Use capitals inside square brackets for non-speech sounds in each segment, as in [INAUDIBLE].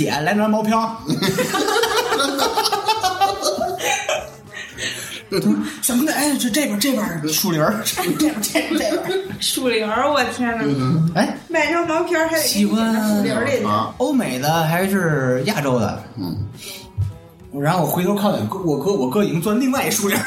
姐来张毛票。[LAUGHS] 小兄弟，哎，这这边这边树林儿，[LAUGHS] 这边这边这边这边。树林儿，我天哪！哎，买张毛片儿还得给你捡到树林儿里去。啊，欧美的还是亚洲的？嗯，然后我回头看看，我哥我哥已经钻另外一树林儿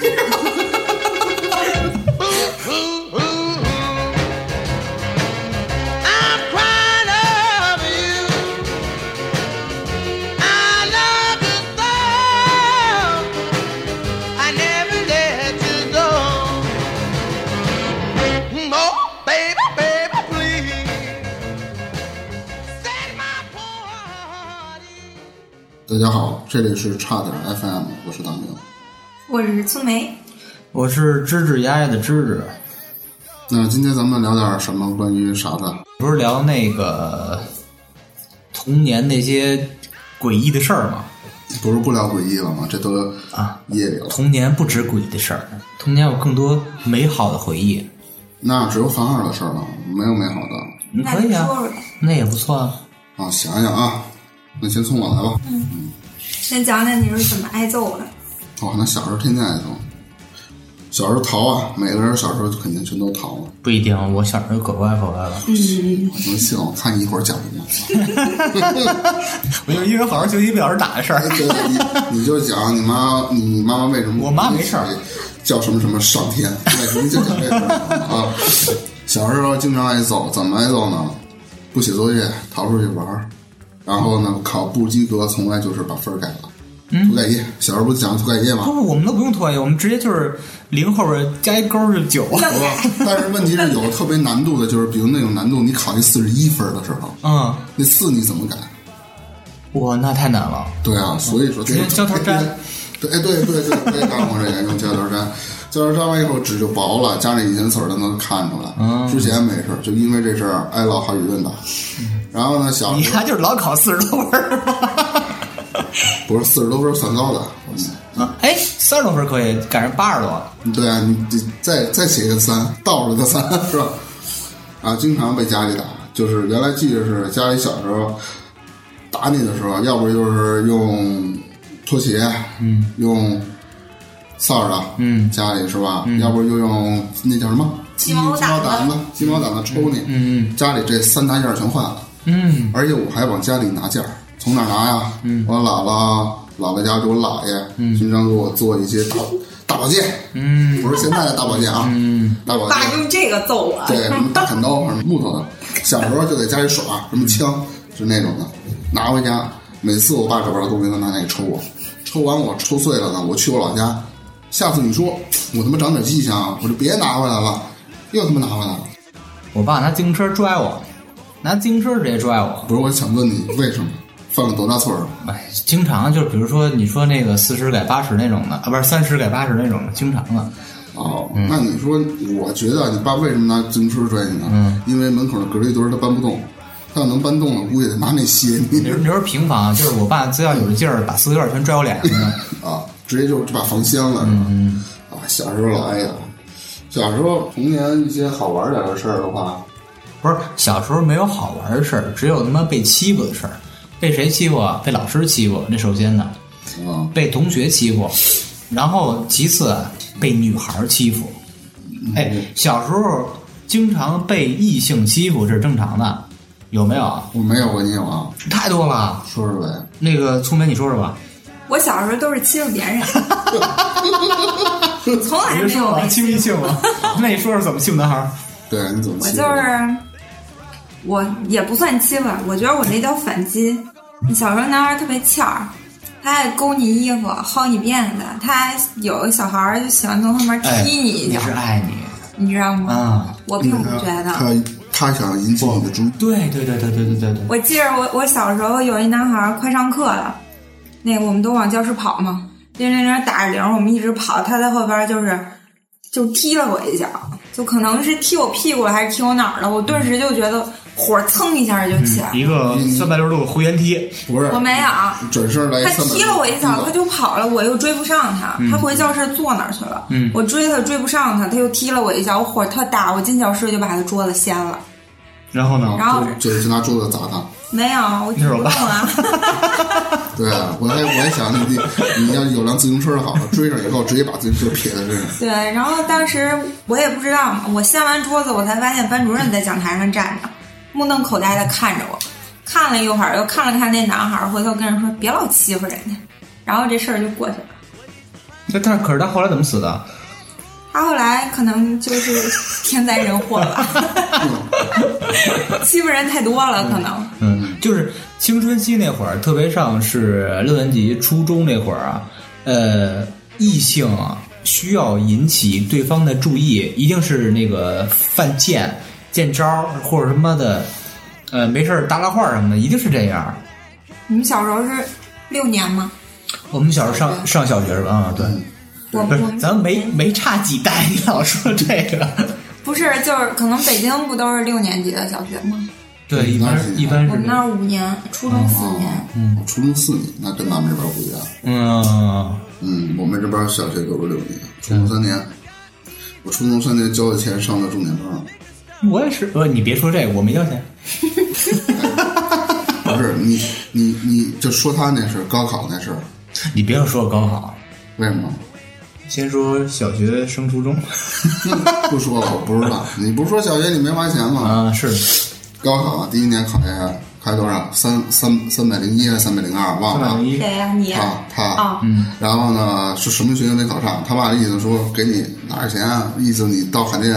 大家好，这里是差点 FM，我是大明。我是粗梅，我是吱吱呀呀的吱吱，那今天咱们聊点什么关于啥的？不是聊那个童年那些诡异的事儿吗？不是不聊诡异了吗？这都啊，夜里了。童年不止诡异的事儿，童年有更多美好的回忆。那只有犯二的事儿了，没有美好的你可以啊那也不错啊。啊。想想啊，那先从我来吧。嗯先讲讲你是怎么挨揍的。哦，那小时候天天挨揍，小时候逃啊，每个人小时候肯定全都逃了。不一定，我小时候可乖可乖了。嗯能信？我看你一会儿讲什么。[LAUGHS] 我就因为好好学习不小时打的事儿。你你就讲你妈，你你妈妈为什么？我妈没事儿，叫什么什么上天，对，你就讲这事儿啊。[LAUGHS] 小时候经常挨揍，怎么挨揍呢？不写作业，逃出去玩儿，然后呢，考不及格，从来就是把分儿改了。涂改液，小时候不讲涂改液吗不？不，我们都不用涂改液，我们直接就是零后边加一勾是九。[LAUGHS] 但是问题是有特别难度的，就是比如那种难度，你考一四十一分的时候，嗯，那四你怎么改？哇，那太难了。对啊，所以说直接交头粘。对，哎，对对对，我也干过这个，用胶条粘。胶条粘完以后纸就薄了，加那以前词儿都能看出来。嗯之前没事儿，就因为这事儿挨了好几顿打。然后呢，小你时候看就是老考四十多分儿 [LAUGHS] 不是四十多分儿算高的，啊？哎，三十多分儿可以，赶上八十多。对啊，你得再再写一个三，倒着的三是吧？啊，经常被家里打，就是原来记得是家里小时候打你的时候，要不就是用拖鞋，嗯，用扫帚，嗯。家里是吧？要不就用那叫什么鸡毛掸子鸡毛掸子抽你，嗯家里这三大件儿全换了，嗯。而且我还往家里拿件儿，从哪拿呀？嗯，我姥姥姥姥家给我姥爷，嗯，经常给我做一些大大宝剑，嗯。不是现在的大宝剑啊，嗯，大宝爸剑，用这个揍我，对，什么大砍刀，什么木头的，小时候就在家里耍，什么枪，就那种的，拿回家，每次我爸找不着东西，他拿那个抽我，抽完我抽碎了呢，我去我老家，下次你说我他妈长点记性啊，我就别拿回来了，又他妈拿回来了，我爸拿自行车拽我，拿自行车直接拽我。不是，我想问你为什么犯了多大错儿？哎，经常就是比如说你说那个四十改八十那种的，啊，不是三十改八十那种的，经常的。哦，那你说，我觉得你爸为什么拿自行车拽你呢？嗯，因为门口的隔离墩儿他搬不动，他要能搬动了，估计得拿那卸你你说平房，就是我爸只要有这劲儿，把四合院全拽我脸上呢。[LAUGHS] 啊，直接就就把房掀了？嗯，啊，小时候老哎呀。小时候童年一些好玩点的事儿的话，不是小时候没有好玩的事儿，只有他妈被欺负的事儿。被谁欺负啊？被老师欺负，那首先呢，嗯，被同学欺负，然后其次啊，被女孩欺负。哎，小时候经常被异性欺负是正常的，有没有啊？我没有过，你有啊？太多了。说说呗。那个聪明，你说说吧。我小时候都是欺负别人，[LAUGHS] 从来没有被欺负异性吗？[LAUGHS] 那你说说怎么欺负男孩？对，你怎么我欺负我？就是，我也不算欺负，我觉得我那叫反击。小时候男孩特别欠儿，他爱勾你衣服、薅你辫子，他还有个小孩儿就喜欢从后面哎，踢你一脚，是爱你你知道吗？啊。我并不觉得。他他想引起你的注意，对对对对对对对对。我记着我我小时候有一男孩儿快上课了，那个我们都往教室跑嘛，铃铃铃打着铃，我们一直跑，他在后边就是就踢了我一脚，就可能是踢我屁股了还是踢我哪儿了，我顿时就觉得火蹭一下就起来了。一个三百六十度回旋踢，不是我没有，转身来他踢了我一脚，他就跑了，我又追不上他，他回教室坐哪儿去了？嗯我追他追不上他，他又踢了我一脚，我火特大，我进教室就把他桌子掀了，然后呢？然后就就拿桌子砸他。没有，我举不动啊。[LAUGHS] [LAUGHS] 对啊，我还我还想你你你要有辆自行车好了，追上以后直接把自行车撇在身上。对，然后当时我也不知道嘛，我掀完桌子，我才发现班主任在讲台上站着，目瞪口呆的看着我，看了一会儿，又看了看那男孩儿，回头跟人说别老欺负人家，然后这事儿就过去了。那但可是他后来怎么死的？他后来可能就是 [LAUGHS] 天灾人祸吧，[LAUGHS] 欺负人太多了，可能。嗯，就是青春期那会儿，特别像是六年级、初中那会儿啊，呃，异性啊需要引起对方的注意，一定是那个犯贱、见招儿或者什么的，呃，没事儿搭拉话什么的，一定是这样。你们小时候是六年吗？我们小时候上上小学是吧？啊、对，不是我我，咱们没没差几代，[LAUGHS] 你老说这个。不是，就是可能北京不都是六年级的小学吗？对，一般是一般是我们那儿五年，初中四年。嗯，初中四年，那跟咱们这边不一样。嗯，嗯，我们这边小学都是六年，初中三年。我初中三年交的钱上的重点班，[LAUGHS] 我也是。呃，你别说这个，我没交钱。[LAUGHS] 不是你你你就说他那事儿，高考那事儿，你别说高考，为什么？先说小学升初中。[LAUGHS] 不说了，我不知道。你不是说小学你没花钱吗？啊，是高考啊第一年考下考多少？三三三百零一还是三百零二？忘了啊。三百零一。谁呀、你？他他啊嗯，然后呢，是什么学校没考上？他爸的意思说给你拿点钱啊，意思你到海淀，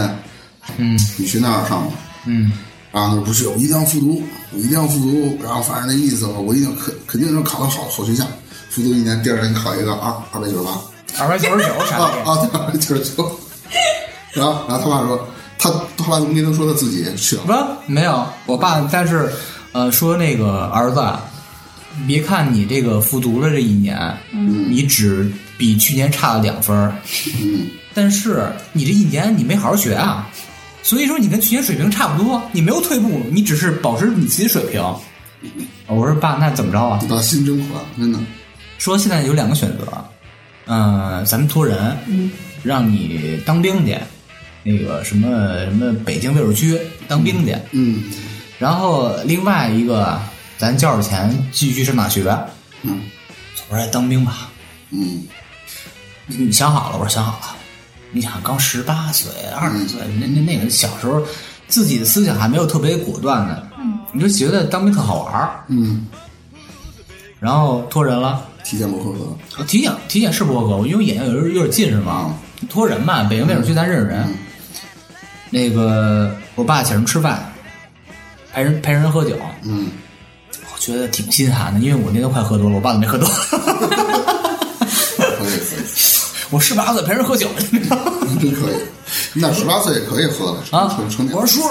嗯你去那儿上吧。嗯然后他说不去，我一定要复读，我一定要复读。然后反正那意思，我一定肯肯定能考到好好学校。复读一年，第二年考一个二二百九十八，二百九十九，啥啊。啊，对，二百九十九。[LAUGHS] 然后然后他爸说，他他爸怎么跟他说他自己去了？不，没有，我爸，但是，呃，说那个儿子啊，别看你这个复读了这一年，嗯，你只比去年差了两分儿，嗯，但是你这一年你没好好学啊，所以说你跟去年水平差不多，你没有退步，你只是保持你自己水平。我说爸，那怎么着啊？你爸心真宽，真的。说现在有两个选择，嗯、咱们托人，嗯，让你当兵去，那个什么什么北京卫戍区当兵去，嗯然后另外一个咱交点钱继续上大学。嗯我说哎当兵吧，嗯你想好了？我说想好了。你想刚十八岁、二十岁，那那那个小时候自己的思想还没有特别果断呢，嗯，你就觉得当兵特好玩儿，嗯，然后托人了。体检不合格。我体检体检是不合格，因为我眼睛有点有点近视嘛。托人嘛，北京卫戍区咱认识人。嗯那个我爸请人吃饭，陪人陪人喝酒，嗯，我觉得挺心寒的，因为我那天快喝多了，我爸都没喝多。[LAUGHS] 我十八岁陪人喝酒，你知道吗真可以。那十八岁也可以喝的啊成成！年。我说叔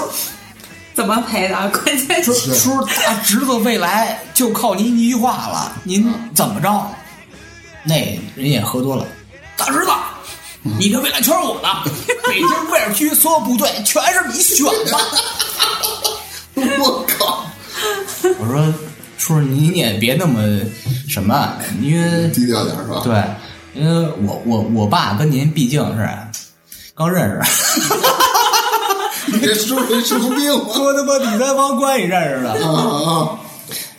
怎么陪的？[LAUGHS] 关键叔是叔，大侄子未来就靠您一句话了，您怎么着？那人也喝多了，大侄子，你的未来全是我的，[LAUGHS] 北京卫尔区所有部队全是你选的。[LAUGHS] 我靠，我说叔叔，你也别那么什么，因为低调点是吧？对，因为我我我爸跟您毕竟是刚认识，[LAUGHS] 你这说人神经病吗？说他妈第三方关系认识的，啊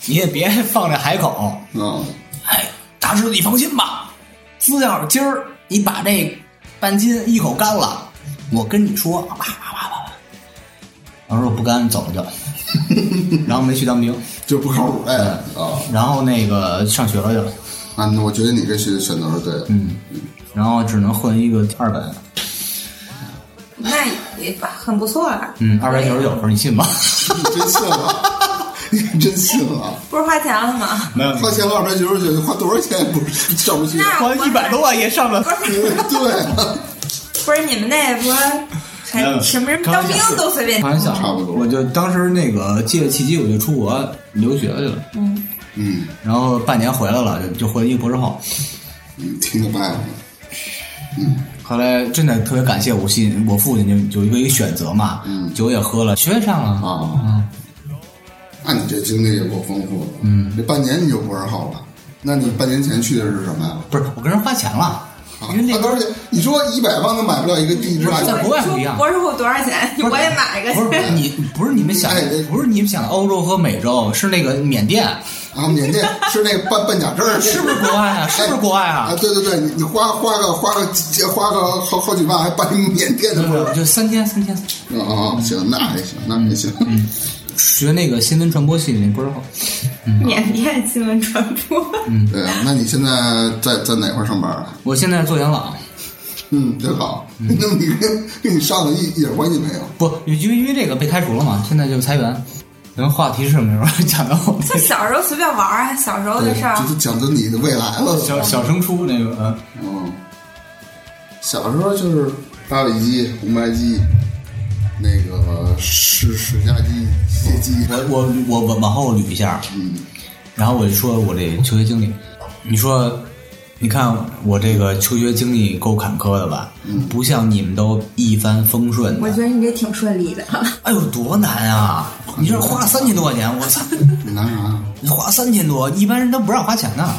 你也别放这海口。啊啊！哎，大侄子你放心吧，只要今儿你把这半斤一口干了，我跟你说，叭叭叭叭叭。我说我不干，走了就，[LAUGHS] 然后没去当兵，就不靠谱哎啊！然后那个上学了就，啊，那我觉得你这选选择是对的。嗯，然后只能混一个二本，那也很不错了。嗯，二百九十九分，你信吗？你真信了？[LAUGHS] 你真信了？不是花钱了吗？没有花钱二百九十九，花多少钱也不是上不去？那花一百多万也上不了。对啊，不是你们那不是还什么人当兵都随便开玩笑，差不多我就当时那个借着契机，我就出国留学去了，嗯，嗯，然后半年回来了，就就回一个博士后。嗯听得白了。后来真的特别感谢我父我父亲就有一个一个选择嘛，嗯酒也喝了，学也上了，啊嗯，那你这经历也够丰富的。嗯，这半年你就博士后了，那你半年前去的是什么呀？不是我跟人花钱了，啊因为那边而且你说一百万都买不了一个地质在国外不一样博士后多少钱？我也买一个不。是你不是你们想不是你们想的欧洲和美洲，是那个缅甸，啊，缅甸是那个办办假证儿，是不是国外啊？是不是国外啊？啊？对对对，你你花花个花个几花个好好几万，还办一缅甸的不是，就三天三天，啊啊，行，那还行，那还行。学那个新闻传播系那不是好。缅甸新闻传播，嗯对啊，那你现在在在哪块儿上班啊？我现在做养老，嗯，真好。[LAUGHS] 那么你跟跟你上的一一点关系没有？不，因为因为这个被开除了嘛，现在就裁员。咱们话题是什么时候讲到我们就小时候随便玩儿啊，小时候，的事儿。就是讲的你的未来了。小小升初那个，嗯嗯，小时候就是八里鸡、红白鸡，那个史史家鸡、蟹鸡。我我我我往后捋一下，嗯，然后我就说我这求学经历，你说，你看我这个求学经历够坎坷的吧？嗯不像你们都一帆风顺的。我觉得你这挺顺利的。[LAUGHS] 哎呦，多难啊！你这花三千多块钱，我操！你拿啥？你花三千多，一般人都不让花钱呢。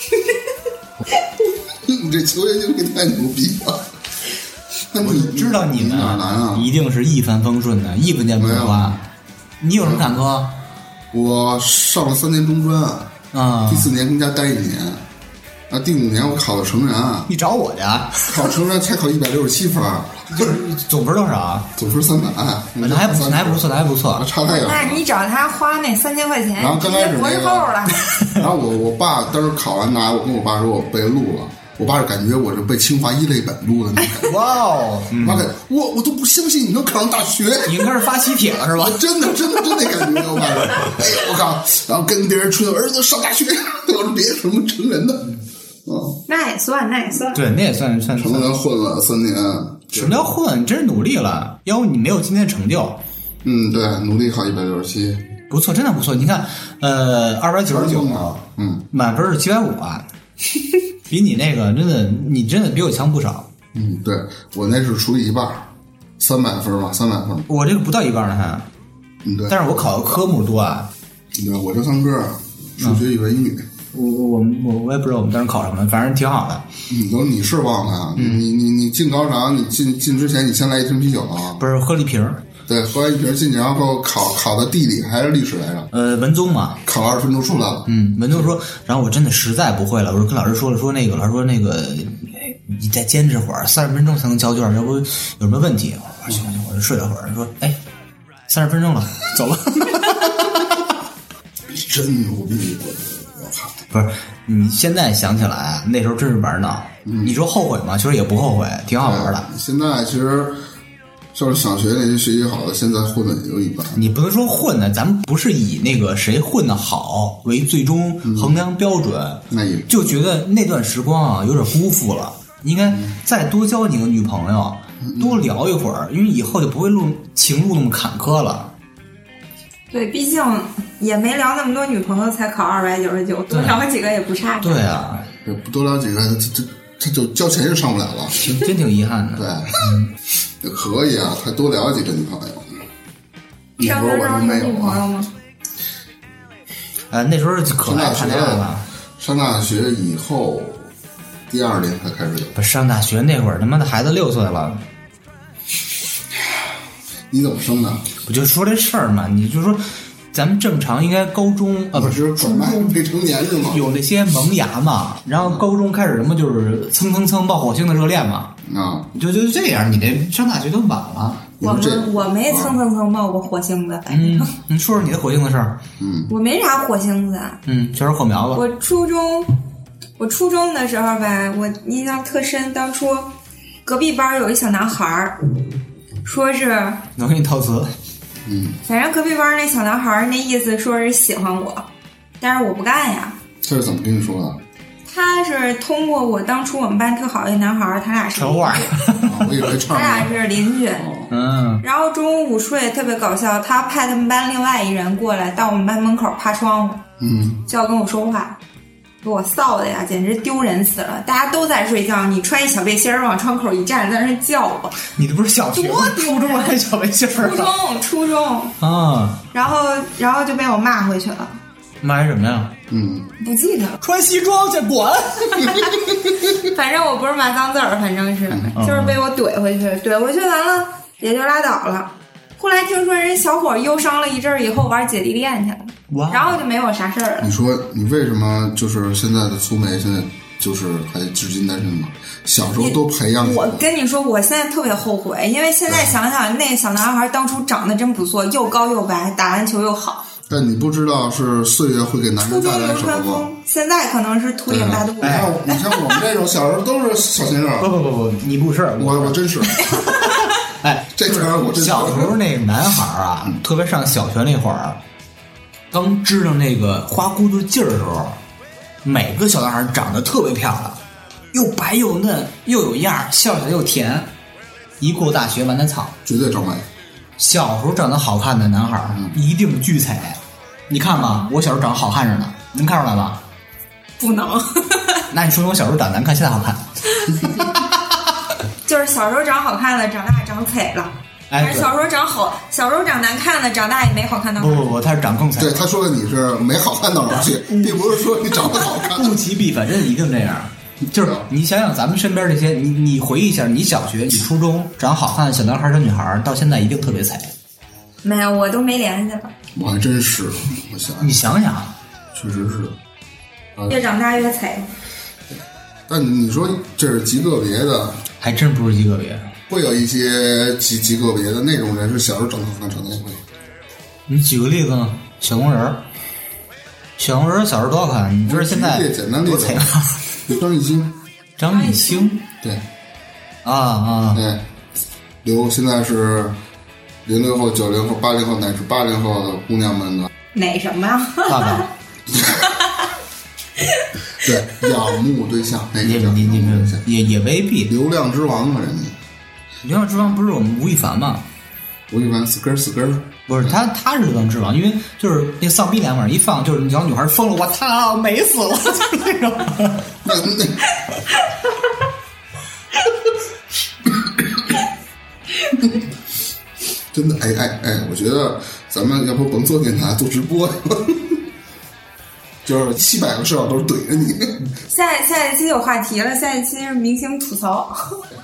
[LAUGHS] 你这求学经历太牛逼了。[LAUGHS] 那我你知道你们哪难啊？一定是一帆风顺的，一分钱不用花。你有什么坎坷我上了三年中专，啊第？四年跟家待一年，啊，第五年我考的成人，你找我去啊？考成人才考一百六十七分，[LAUGHS] 就是总分多少啊？总分三百，那还不错那还不错，那还不错。差太远了。那你找他花那三千块钱，然后刚开始博士那个后了。[LAUGHS] 然后我我爸当时考完拿，我跟我爸说我被录了，我爸就感觉我是被清华一类本录的那种，哇哦，嗯我感觉我我都不相信你能考上大学。已经开始发喜帖了是吧？真的，真的，真的感觉，我爸说，哎呀，我靠！然后跟别人吹，儿子上大学，[LAUGHS] 我说别什么成人的，啊，那也算，那也算。对，那也算算算。成人混了三年，什么叫混？你真是努力了，要不你没有今天的成就。嗯，对，努力考一百六十七，不错，真的不错。你看，呃，二百九十九，啊，嗯满分是七百五啊，[LAUGHS] 比你那个真的，你真的比我强不少。嗯，对我那是除以一半儿，三百分吧，三百分，我这个不到一半呢还，嗯，对，但是我考的科目多啊。对，我就三科，数学、语文、英语，我我我我也不知道我们当时考什么，反正挺好的。你，都你是忘了啊，你你你你进考场，你进进之前，你先来一瓶啤酒啊，不是喝了一瓶，对，喝完一瓶进去，然后考考的地理还是历史来着，呃，文综嘛，考二十分钟出来了，嗯，文综说，然后我真的实在不会了，我说跟老师说了，说那个老师说那个哎你再坚持会儿，三十分钟才能交卷，要不有什么问题？我说行行，我就睡了会儿。说哎，三十分钟了，走了。[LAUGHS] 真牛逼，我我靠！不是，你现在想起来啊，那时候真是玩闹。你说后悔吗？其实也不后悔，挺好玩的。现在其实就是小学那些学习好的，现在混的也就一般。你不能说混的，咱们不是以那个谁混的好为最终衡量标准，那也就觉得那段时光啊有点辜负了。应该再多交几个女朋友，多聊一会儿，因为以后就不会路情路那么坎坷了。对，毕竟也没聊那么多女朋友，才考二百九十九，多聊几个也不差。对啊，这不多聊几个，这这这就交钱就上不了了。真真挺遗憾的。对，[LAUGHS] 也可以啊，还多聊几个女朋友。那上会儿我学时候有就没有啊。女朋友吗？呃，那时候就可爱谈恋爱了。上大学以后，第二年才开始有。不上大学那会儿，他妈的孩子六岁了，你怎么生的？我就说这事儿嘛，你就说咱们正常应该高中啊，不是是拐卖未成年是吗？有那些萌芽嘛，然后高中开始什么就是蹭蹭蹭冒火星的热恋嘛，啊，就就这样，你这上大学都晚了。我们我没蹭蹭蹭冒过火星子，反正、嗯，你说说你的火星子事儿。嗯我没啥火星子。嗯，全是火苗子。我初中，我初中的时候吧，我印象特深。当初隔壁班有一小男孩儿，说是能给你套词。嗯反正隔壁班那小男孩儿那意思说是喜欢我，但是我不干呀。这是怎么跟你说的？他是通过我当初我们班特好一男孩儿，他俩是传话。啊我以为唱他俩。是邻居。嗯，然后中午午睡特别搞笑，他派他们班另外一人过来到我们班门口趴窗户，嗯，就要跟我说话，给我臊的呀，简直丢人死了！大家都在睡觉，你穿一小背心儿往窗口一站，在那儿叫我。你这不是小学吗？初中还小背心儿初中，初中，啊？然后然后就被我骂回去了。骂什么呀？嗯，不记得了。穿西装去滚！[LAUGHS] 反正我不是骂脏字儿，反正是嗯就是被我怼回去，怼回去完了也就拉倒了。后来听说人小伙忧伤了一阵儿以后玩姐弟恋去了，哇然后就没有啥事儿了你。说你为什么就是现在的苏梅现在就是还至今单身吗？小时候都培养我跟你说，我现在特别后悔，因为现在想想，那个小男孩当初长得真不错，又高又白，打篮球又好，但你不知道是岁月会给男人带来什么吗？川枫，现在可能是秃顶大肚子。你看，你像我们这种小时候都是小鲜肉，不不不不，你不是我我真是，哎，[LAUGHS] 这茬儿我真是小时候那个男孩儿啊，特别上小学那会儿，刚知道那个花骨朵劲儿的时候，每个小男孩长得特别漂亮，又白又嫩又有样儿，笑起来又甜。一过大学完蛋草！绝对整美。小时候长得好看的男孩儿一定巨彩。你看吧，我小时候长得好看着呢，能看出来吧？不能，[LAUGHS] 那你说明我小时候长得难看，现在好看？[LAUGHS] 就是小时候长好看的，长大长丑了。哎小时候长好，小时候长难看的，长大也没好看到。不不不，他是长更惨。对，他说的你是没好看到哪儿去，并不是说你长得好看。物极必反，真的一定这样。就是你想想，咱们身边这些，你你回忆一下，你小学、你初中长好看的小男孩、小女孩，到现在一定特别惨。没有，我都没联系了。我还真是，我想你想想，确实是。越长大越惨。但你说这是极个别的，还真不是极个别。会有一些极极个别的那种人是小时候长得好看，长大会。你举个例子呢？小红人儿，小红人儿小时候多好看，你知道现在举个简单？[LAUGHS] 张艺兴，[LAUGHS] 张艺兴对啊啊，对，留现在是零零后、九零后、八零后乃至八零后的姑娘们的哪什么呀？爸爸，[LAUGHS] [LAUGHS] 对仰慕对象，那你你你仰慕对象，也也未必。流量之王啊，人家流量之王不是我们吴亦凡吗？吴亦凡死根儿死根儿，不是他，他是流量之王，因为就是那丧逼脸往上一放，就是小女孩疯了，我操，美死了，[LAUGHS] 就是那种。[LAUGHS] 那那真的，哎哎哎，我觉得咱们要不甭做电台，做直播呀，就是七百个摄像头怼着你。[LAUGHS] 下下一期有话题了，下一期是明星吐槽。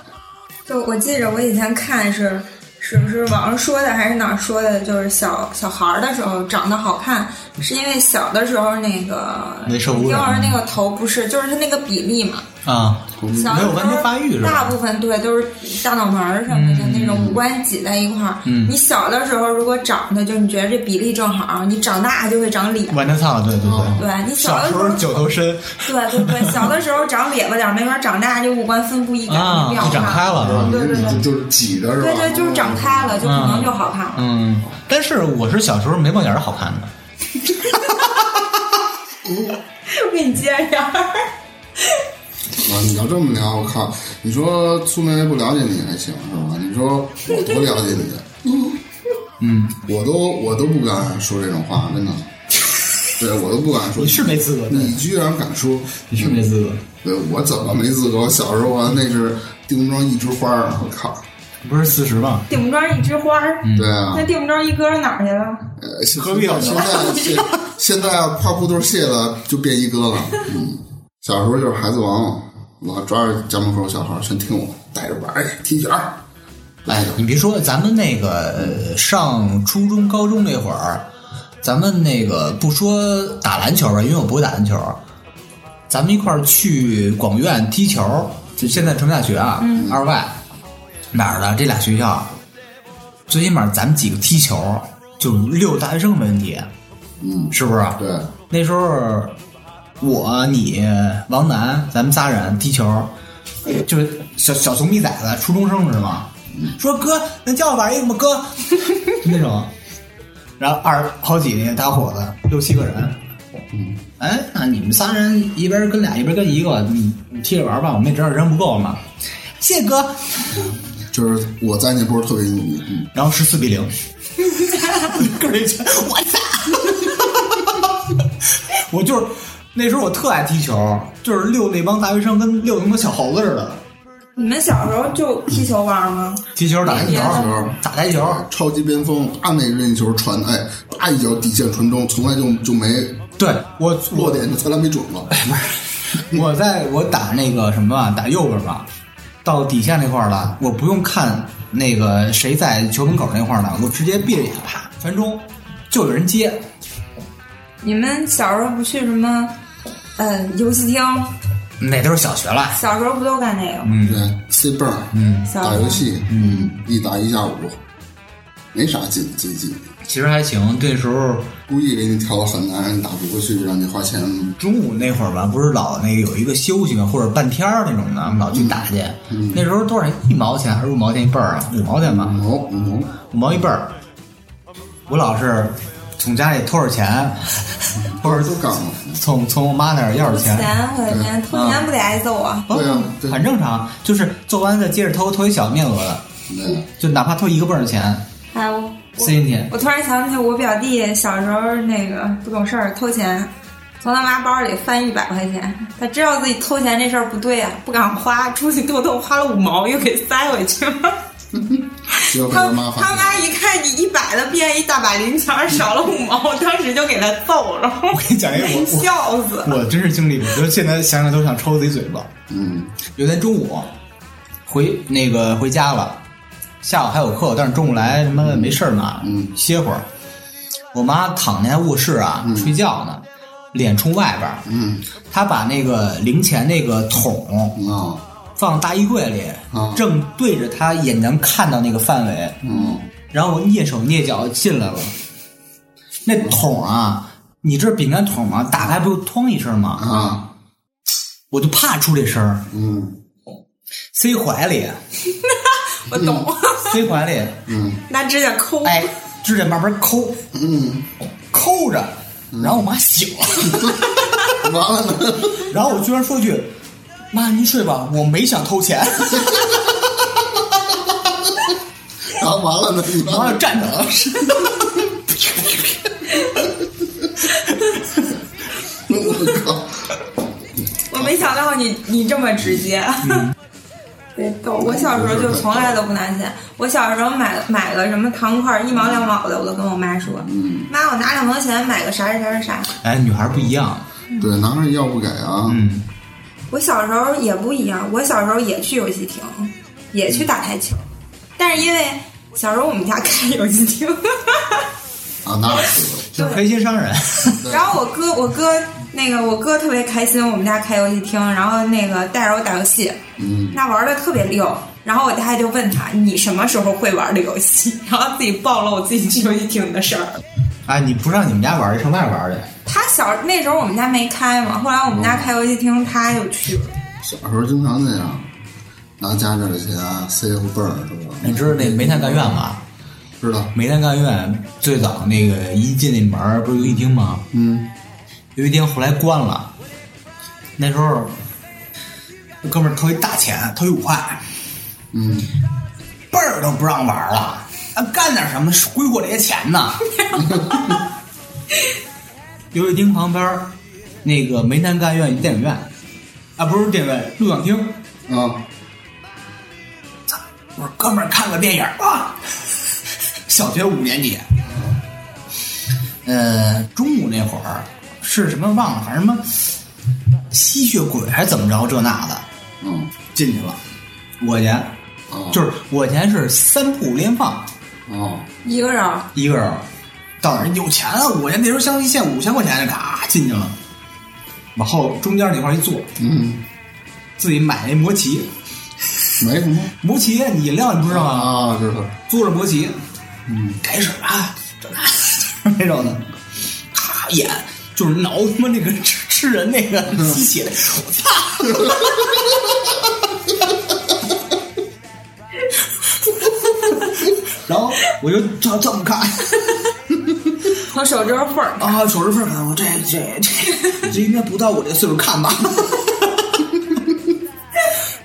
[LAUGHS] 就我记着我以前看是是不是网上说的还是哪儿说的，就是小小孩儿的时候长得好看，是因为小的时候那个婴儿那个头不是，就是他那个比例嘛。啊，小的时候没有完全发育是吧大部分对都是大脑门儿什么的、那种五官挤在一块儿。嗯你小的时候如果长得就你觉得这比例正好，你长大就会长脸。完蛋操，对对对。对你小小时候的时候九头身对对对，小的时候长咧巴点儿，没法长大就五官分布一感啊就变化就长开了对对对就就是挤着是吧？对对，就是长开了，就可能就好看了。嗯，但是我是小时候眉毛眼儿好看的，[LAUGHS] 我给你接着儿。啊，你要这么聊，我靠！你说苏梅不了解你还行是吧？你说我多了解你，[LAUGHS] 嗯，我都我都不敢说这种话，真的。对我都不敢说。你是没资格，你居然敢说？你是没资格，对我怎么没资格？我小时候啊，那是定木庄一枝花儿，我靠！不是四十吗？定木庄一枝花儿，对啊那，定木庄一哥哪儿去了？呃，现隔壁老现在 [LAUGHS] 现现在啊胯裤都卸了，就变一哥了。嗯，小时候就是孩子王，老抓着家门口小孩儿全听我，带着玩儿去踢球儿。哎，你别说，咱们那个呃上初中、高中那会儿，咱们那个不说打篮球吧，因为我不会打篮球，咱们一块儿去广院踢球，就现在成大学啊，二外哪儿的这俩学校，最起码咱们几个踢球就六大学生没问题，嗯，是不是？对，那时候我、你、王楠，咱们仨人踢球，就是小小怂逼崽子，初中生是吗？说哥，能叫我玩一个吗？哥，就 [LAUGHS] 那种。然后二十好几那大伙子，六七个人。嗯，哎，那你们仨人一边跟俩，一边跟一个，你你踢着玩吧，我们也知道人不够嘛。谢谢哥。就是我在那波特别牛逼，嗯，然后十四比零，[LAUGHS] 个人拳，我操！[LAUGHS] 我就是那时候我特爱踢球，就是遛那帮大学生跟遛他妈小猴子似的。你们小时候就踢球玩吗？踢球、打台球打台球、打台球，超级边锋，啪那任意球传，哎，啪一脚底线传中，从来就就没对我落点，就从来没准过。哎、不是我在我打那个什么打右边吧，到底线那块儿了，我不用看那个谁在球门口那块儿呢，我直接闭着眼啪传中，就有人接。你们小时候不去什么呃游戏厅？那都是小学了，小时候不都干那个吗？嗯对，C 泵，嗯，小时候打游戏，嗯，一打一下午，没啥竞竞技，其实还行。这时候故意给你调的很难，让你打不过去，让你花钱。中午那会儿吧，不是老那个有一个休息嘛，或者半天儿那种的，老去打去。那时候多少钱？一毛钱还是五毛钱一倍儿啊？五毛钱吧，毛五毛，五毛一倍儿。我老是从家里偷点钱，或者都干了。从从我妈那儿要偷点钱。钱，我的天，偷钱不得挨揍啊？对啊很正常，就是做完再接着偷，偷一小面额的，对，就哪怕偷一个泵的钱，哎，我四金钱。我突然想起我表弟小时候那个不懂事儿偷钱，从他妈包里翻一百块钱，他知道自己偷钱这事儿不对啊，不敢花，出去偷偷花了五毛又给塞回去了。[LAUGHS] 需要被他他妈一看你一百的变一大把零钱，少了五毛，[LAUGHS] 当时就给他揍了，我跟你讲一个，[LAUGHS] 我我笑死。我真是经历过，就是现在想想都想抽自己嘴巴。嗯，有天中午回那个回家了，下午还有课，但是中午来什么没事儿嘛，嗯歇会儿。我妈躺在卧室啊、睡觉呢，脸冲外边儿，嗯她把那个零钱那个桶啊放大衣柜里，啊。正对着他也能看到那个范围，嗯。然后我蹑手蹑脚进来了。那桶啊，你知道饼干桶吗？打开不就通一声吗？啊。我就怕出这声儿，嗯。塞怀里，[LAUGHS] 我懂，塞怀里，嗯。拿指甲抠。哎，指甲慢慢抠，嗯，抠着，然后我妈醒了，[LAUGHS] 完了呢，然后我居然说句：“妈，您睡吧，我没想偷钱。[LAUGHS] 然后完了呢，你”我妈就站着了，我靠，我没想到你你这么直接。别，[LAUGHS] 逗！我小时候就从来都不拿钱。我小时候买买个什么糖块儿一毛两毛的，我都跟我妈说：“妈，我拿两毛钱买个啥啥啥啥。哎，女孩不一样，对，男孩要不给啊，嗯，”我小时候也不一样，我小时候也去游戏厅，也去打台球，但是因为小时候我们家开游戏厅，啊，那是 [LAUGHS] 的，就是黑心商人。然后我哥我哥那个我哥特别开心，我们家开游戏厅，然后那个带着我打游戏，嗯，那玩的特别溜。然后我大爷就问他：“你什么时候会玩的游戏？” [LAUGHS] 然后自己暴露自己去游戏厅的事儿。哎，你不上你们家玩去，上外玩去。他小那时候我们家没开嘛，后来我们家开游戏厅，他就去了。小时候经常那样，拿家里的钱塞后泵儿是吧？你知道那煤炭干院吗？知道，煤炭干院最早那个一进那门儿不是游戏厅吗？嗯游戏厅后来关了，那时候那哥们儿投一大钱，投一五块，嗯，辈儿都不让玩了，啊，干点什么挥霍这些钱呢？[LAUGHS] 游戏厅旁边儿那个煤炭干院电影院，啊，不是电影院，录像厅。啊，我说哥们儿看个电影儿啊，小学五年级，呃，中午那会儿是什么忘了，反正什么吸血鬼还是怎么着这那的，嗯。进去了，五块钱，哦，就是五块钱是三部连放，哦，一个人儿，一个人到那儿有钱啊，五块钱那时候相一现五千块钱，咔进去了，往后中间那块一坐，嗯，自己买一摩奇，买什么？[LAUGHS] 摩奇你饮料你不知道吗？啊，知道，坐着摩奇，嗯，开始啊，这那就是 [LAUGHS] 那种的，咔演就是挠他妈那个吃吃人那个吸血的，我操！[LAUGHS] 然后我就这这么看 [LAUGHS] 我手指头缝儿啊，手指缝儿看我这这这这应该不到我这岁数看吧？[LAUGHS]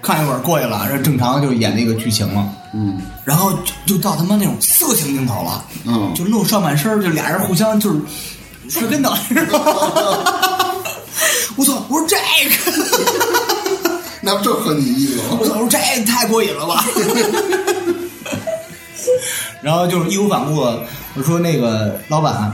看一会儿过去了，这正常就演那个剧情了。嗯然后就就到他妈那种色情镜头了，嗯就露上半身，就俩人互相就是摔跟头，是吧？我操！我说这个，[LAUGHS] 那不正合你意思吗？我说这太过瘾了吧。然后就是义无反顾的，我说那个老板，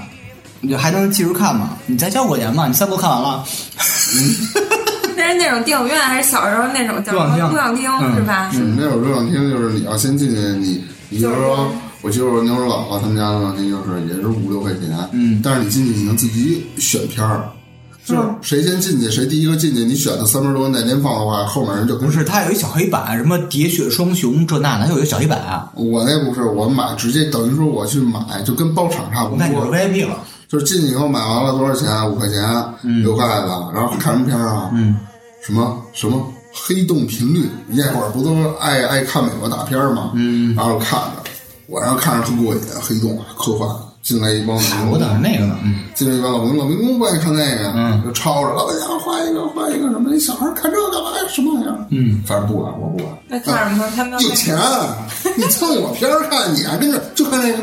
你就还能继续看吗？你再交我钱吧，你三部看完了。[LAUGHS] 那是那种电影院还是小时候那种叫什么录录像厅嗯。是吧？是那会儿录像厅，就是你要先进去，你你比如说，我记得我牛肉姥姥他们家的录像厅就是也是五六块钱，嗯。但是你进去你能自己选片儿，就是谁先进去，谁第一个进去，你选的三分钟内连放的话，后面人就跟不是，他有一小黑板，什么喋血双雄这那的，它有一个小黑板啊。我那不是，我买直接等于说我去买，就跟包场差不多那你是。VIP 了，就是进去以后买完了多少钱？五块钱、六块的，然后看什么片儿啊？嗯，什么什么黑洞频率？那会儿不都是爱爱看美国大片儿吗？嗯，然后看着，我然后看着特过瘾，黑洞啊，科幻。进来一帮民工我等着那个呢。嗯，进来一帮老民工，老民工不爱看那个，嗯就吵着老板娘换一个换一个什么？你小孩看这干嘛呀？什么玩意儿？嗯，反正不管，我不管。那看什么？他们有钱，[LAUGHS] 你蹭我片儿看，你还跟着就看那个。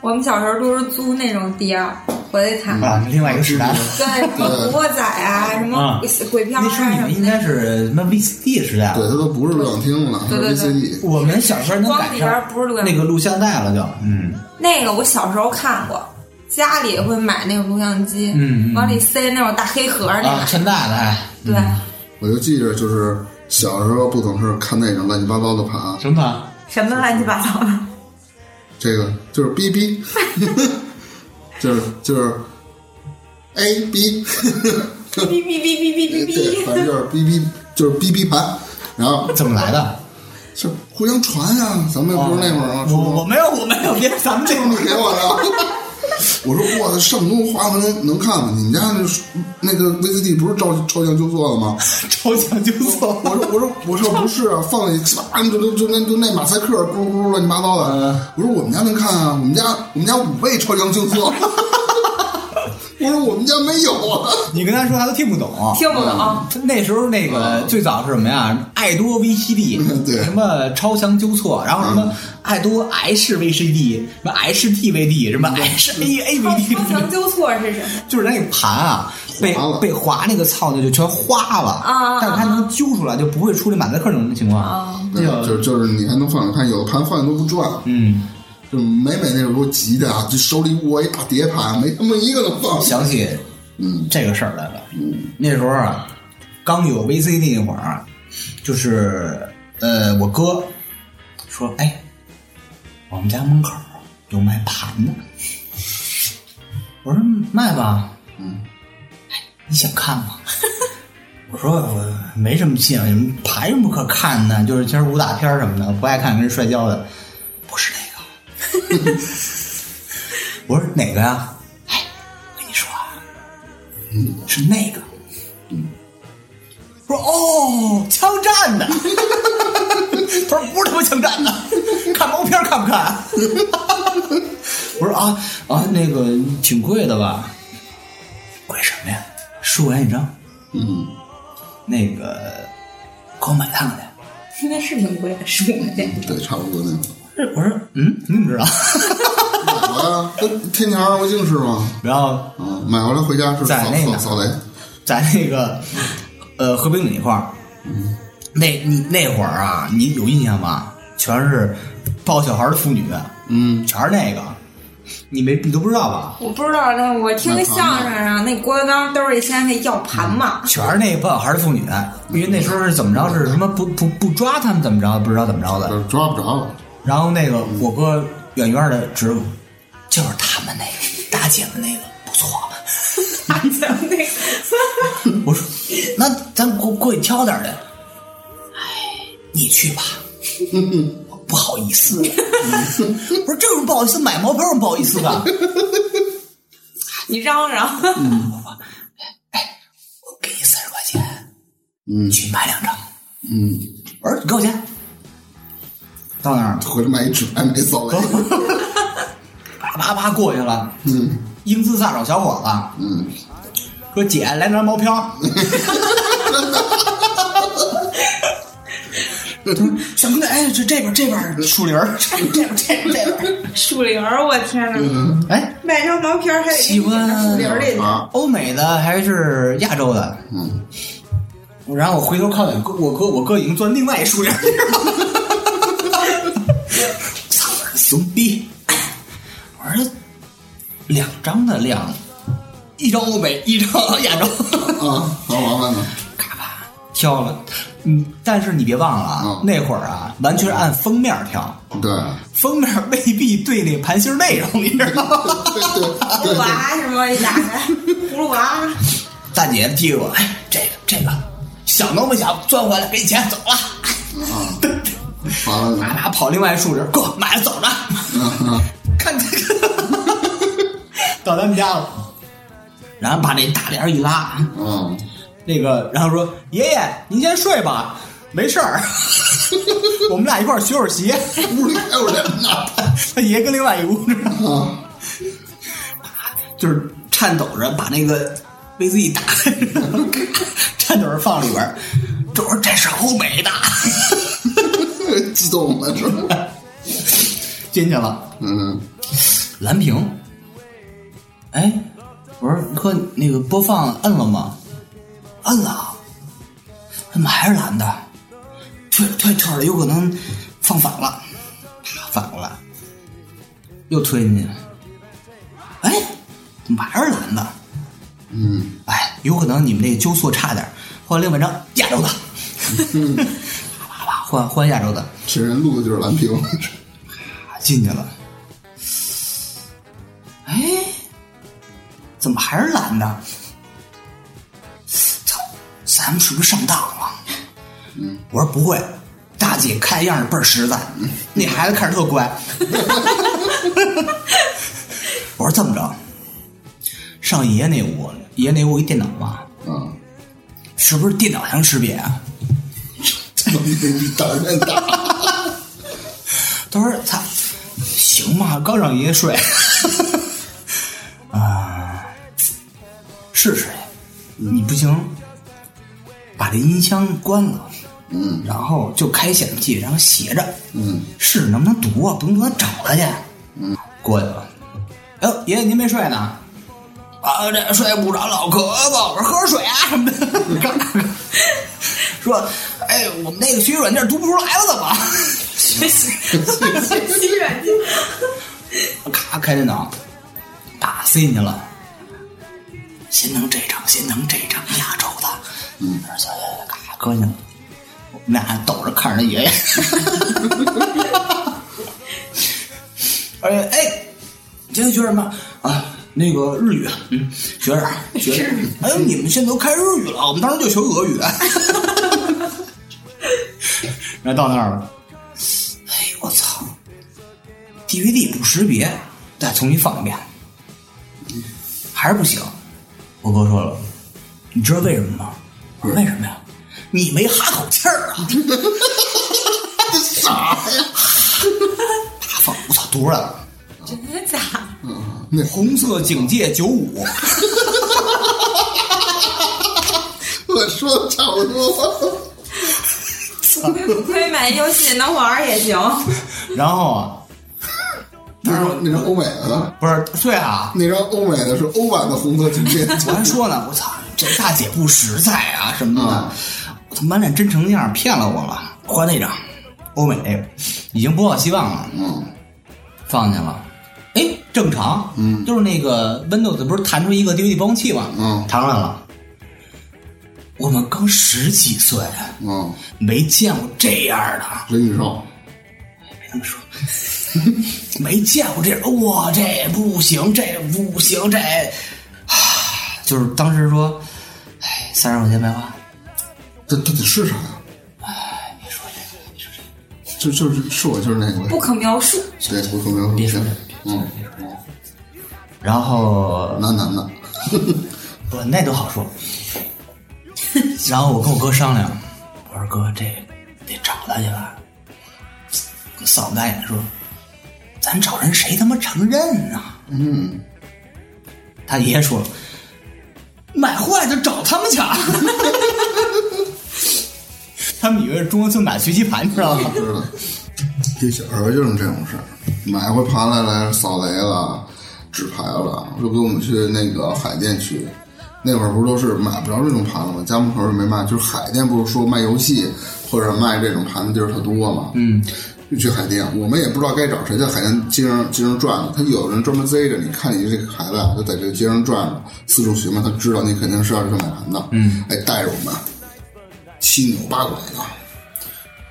我们小时候都是租那种碟儿回来看，啊，另外一个时代。对，什么古惑仔啊，什么啊。鬼片啊那时候你。们应该是什么 VCD 时代对，了。它都不是录像厅了，对对对。VCD。我们小时候能光赶里边不是录那个录像带了就，嗯，那个我小时候看过，家里会买那个录像机，嗯嗯往里塞那种大黑盒儿那啊，个，劝带的还对，我就记着，就是小时候不懂事看那种乱七八糟的盘，什么盘？什么乱七八糟的。这个就是哔哔，[LAUGHS] [LAUGHS] [LAUGHS] 就是就是，ab，bbbbbbbb，，[LAUGHS] 反正就是 bb，就是 bb 盘，然后怎么来的？[LAUGHS] 是互相传呀、咱们又不是那会儿啊，我我没有我没有，别咱们这 [LAUGHS] 就是你给我的。我说我的上东华文能看吗？你们家那那个 VCD 不是照超强纠错的吗？超强纠错。我说我说我说不是啊，放进去啊，就就就那就那马赛克咕噜咕噜乱七八糟的。嗯我说我们家能看啊，我们家我们家五倍超强纠错。我说我们家没有啊。[LAUGHS] 你跟他说他都听不懂，听不懂。那时候那个最早是什么呀？爱多 VCD，[LAUGHS] 什么超强纠错，然后什么爱多 H VCD，什么 HDVD，什么 HAA 超强纠错是什么？就是那个盘啊，被被划那个操的就全花了啊但是它能揪出来，就不会出这马赛克那种情况。啊对，就就是你还能放，看有的盘放都不转，嗯，就每每那种给我急的啊，就手里握一大碟盘，没他妈一个能放。想起嗯这个事儿来了。嗯那时候啊，刚有 VCD 那会儿啊，就是呃，我哥说：“哎，我们家门口有卖盘的。”我说：“卖吧。”嗯，哎，你想看吗？[LAUGHS] 我说我没什么劲，有什么盘什么可看的？就是今儿武打片什么的，不爱看跟人摔跤的。[LAUGHS] 我说哪个呀？哎，我跟你说啊，嗯，是那个。嗯，我说哦，枪战的。[LAUGHS] 他说不是他妈枪战的，看毛片看不看？[LAUGHS] 我说啊啊，那个挺贵的吧？贵什么呀？十五元一张。嗯，那个给我买趟去。那是挺贵的，十五块钱。对，差不多那种。我说嗯，你怎么知道？买回来，跟天桥二国境是吗？然后啊，买回来回家是扫在那个扫扫雷。在那个呃和平里那块儿，那你那会儿啊，你有印象吗？全是抱小孩的妇女，嗯，全是那个，你没你都不知道吧？我不知道，那我听那相声啊，那郭德纲兜里现在那要盘嘛，全是那个抱小孩的妇女，因为那时候是怎么着？是什么不不不抓他们怎么着？不知道怎么着的。这抓不着了。然后那个我哥远远的指我，就是他们那个大姐们那个不错。大姐那个，[LAUGHS] 我说，那咱过过去挑点儿的。哎，你去吧，我不好意思。[LAUGHS] 不是这种不好意思？买毛片有什么不好意思的？你嚷嚷，哎，我给你三十块钱，嗯去买两张。嗯，我说你给我钱。到那儿，回来买一纸牌没扫雷。[LAUGHS] 啪啪啪过去了。嗯英姿飒爽小伙子嗯，说：“姐，来张毛票。[LAUGHS] ”他说：“小兄弟，哎，这这边这边树林儿，这边这边这边。[LAUGHS] 树林儿，我天哪！哎，买张毛片儿还得喜欢树林里去。啊，欧美的还是亚洲的？嗯，然后我回头看看哥，我哥我哥已经钻另外一树林儿了。操，怂逼！我说两张的量，一张欧美，一张亚洲，啊，好麻烦呢。[LAUGHS] 咔吧挑了。嗯，但是你别忘了啊，嗯那会儿啊，完全是按封面挑，对，封面未必对那盘芯内容，你知道吗？葫芦娃什么一打开，葫芦娃，[LAUGHS] 大姐提我，哎，这个这个，想都没想，钻回来给你钱，走了。[LAUGHS] 完了呢。[LAUGHS] 啪啪跑另外一树林，哥买了走着，嗯嗯 [LAUGHS] 看这个，到咱们家了，然后把那大帘儿一拉，嗯，那个，然后说爷爷您先睡吧，没事儿，[LAUGHS] 我们俩一块儿学会儿鞋。屋里还有人呢。他爷跟另外一屋呢，啊，就是颤抖着把那个杯子一打开，颤抖着放里边儿。这我说这是欧美的，激动了是吧？进去了。嗯，蓝屏。哎，我说哥，那个播放摁了吗？摁了，怎么还是蓝的？退退退了，有可能放反了，啪反过来，又推进去。哎，怎么还是蓝的？嗯，哎，有可能你们那个纠错差点，换另外一张亚洲的，[LAUGHS] 换换亚洲的，这人录的就是蓝屏。进去了。哎，怎么还是蓝的？操，咱们是不是上当了？嗯，我说不会，大姐看样儿倍儿实在，[LAUGHS] 那孩子看着特乖。[LAUGHS] 我说这么着，上爷爷那屋，爷爷那屋一电脑嘛，嗯，是不是电脑能识别啊？这么比胆儿真大。他说：“操，行吧，刚让爷爷睡，啊，试试，你不行，把这音箱关了，嗯然后就开显示器，然后斜着，嗯。试试能不能读啊，不能读他找他去，嗯，过去了。哎呦，爷爷您没睡呢？啊，这睡不着，老咳嗽，我说喝水啊什么的。[LAUGHS] 说，哎，我们那个学习软件读不出来了，怎么？学习学习软件，咔开电脑，打塞进去了。先弄这张，先弄这张亚洲的，嗯，小爷咔搁进了。我们俩还抖着看着他爷爷，[LAUGHS] 哎哎，今天学什么啊？那个日语，嗯，学点儿 [LAUGHS] 学点儿。哎呦，你们现在都开日语了，我们当时就学俄语。[LAUGHS] 然后到那儿了，哎，我操！DVD 不识别，再重新放一遍，还是不行。我哥说了，你知道为什么吗？我说为什么呀？你没哈口气儿啊！[LAUGHS] 啥呀？大放，我操，读出来了，红色警戒九五，[LAUGHS] 我说的差不多。可以买游戏能玩儿也行。然后啊，[LAUGHS] 那张那张欧美的呢？不是对啊，那张欧美的是欧版的红色警戒。我还说呢，我操，这大姐不实在啊什么的啊，我他满脸真诚样骗了我了。换那张欧美那个，已经不抱希望了，嗯放下了。哎，正常，嗯。就是那个 Windows 不是弹出一个 DVD 播放器吗？嗯。弹出来了。我们刚十几岁，嗯，没见过这样的，人宇宙。没这么说，[LAUGHS] 没见过这样，哇，这不行，这不行，这，啊，[SIGHS] 就是当时说，哎，三十块钱没花，这这得是啥呀？哎，别说这个，别说这个，就就是是我就是那个不可描述。对，不可描述。别说这个，嗯，然后那那那，[LAUGHS] 不，那都好说。然后我跟我哥商量，我说哥，这得找他去吧。我嫂子大眼说，咱找人谁他妈承认啊？嗯，他爷爷说，买坏的找他们去。啊 [LAUGHS] 他们以为是中关村买学习盘，你知道吗？知道。这小时候就是这种事儿，买回盘来来扫雷了，纸牌了，就给我们去那个海淀区那会儿不是都是买不着这种盘子吗？家门口也没卖，就是海淀不是说卖游戏或者卖这种盘的地儿特多嘛？嗯，就去海淀，我们也不知道该找谁，在海淀街上街上转呢。他有人专门贼着你，看你这个孩子啊，就在这个街上转着，四处寻嘛，他知道你肯定是要去买盘的。嗯，哎，带着我们七扭八拐的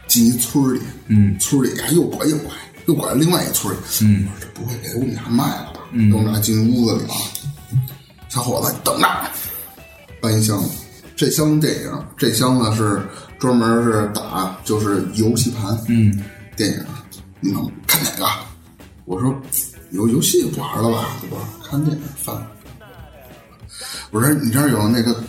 进一村里，嗯，村里还又拐又拐，又拐到另外一村儿里。嗯，我说这不会给我们俩卖了吧？嗯，我们俩进屋子里了。小伙子，等着，搬一箱子，这箱子电影，这箱子是专门是打就是游戏盘，嗯，电影，你们看哪个？我说游游戏不玩了吧，对吧？看电影翻。我说你这儿有那个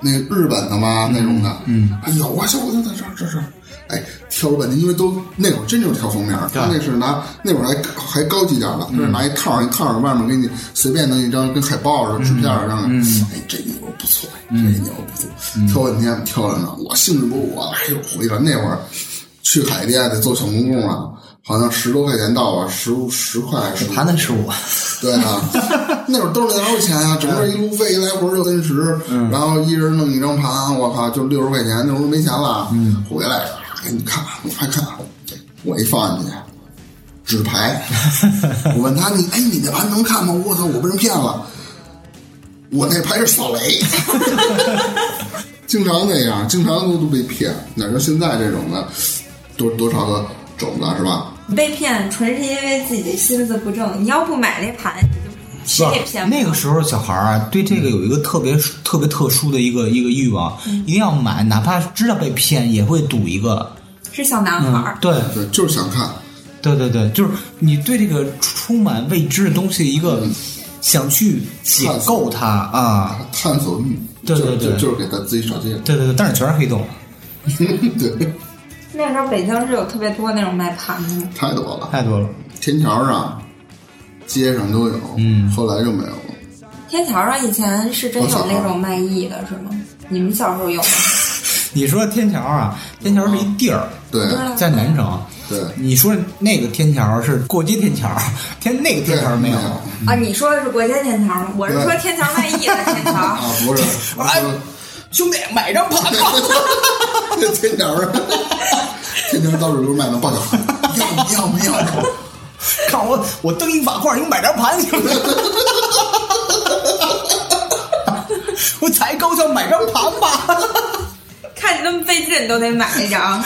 那个日本的吗？那种的？嗯，哎有啊，小伙子在这儿这是。哎，挑了半天，因为都那会儿真就是挑封面儿，他那是拿那会儿还还高级点儿了，就是拿一套儿，一套儿外面给你随便弄一张跟海报似的纸片儿上面，哎，这牛不错，这牛不错，挑半天挑着呢，我兴致勃勃，哎呦回来那会儿去海淀得坐小公共啊，好像十多块钱到吧，十五十块十盘子十五，对啊，[LAUGHS] 那会儿兜里哪有钱啊？整个一路费一来回就三十，然后一人弄一张盘，我靠，就六十块钱，那时候没钱了，回来给你看，你快看，我一放进去，纸牌，我问他你哎你那盘能看吗？我操，我被人骗了，我那牌是扫雷，[LAUGHS] 经常那样，经常都都被骗，哪像现在这种的，多多少个种子是吧？被骗纯是因为自己的心思不正，你要不买那盘，你就谁也骗不了那个时候小孩儿啊，对这个有一个特别特别特殊的一个一个欲望，一定要买，哪怕知道被骗也会赌一个。是小男孩儿。对对，就是想看。对对对，就是你对这个充满未知的东西一个想去解构它啊。探索欲，就对对对就就是给他自己找借口。对对对，但是全是黑洞，[LAUGHS] 对，那时候北京是有特别多那种卖盘的，太多了，太多了。天桥上、街上都有，嗯后来就没有了。天桥上以前是真有那种卖艺的，是吗？你们小时候有吗？你说天桥啊，天桥是一地儿，对在南城。对你说那个天桥是过街天桥，天那个天桥没有。啊，你说的是过街天桥吗？我是说天桥卖艺的天桥。啊，[LAUGHS] 不是，[LAUGHS] 我哎说兄弟，买张盘吧。天桥啊，天桥到处都是卖的爆小孩，要不要不要？[LAUGHS] 看我，我蹬一瓦块，你买张盘行吗？我才高兴，买张盘吧。看你那么费劲，你都得买一张。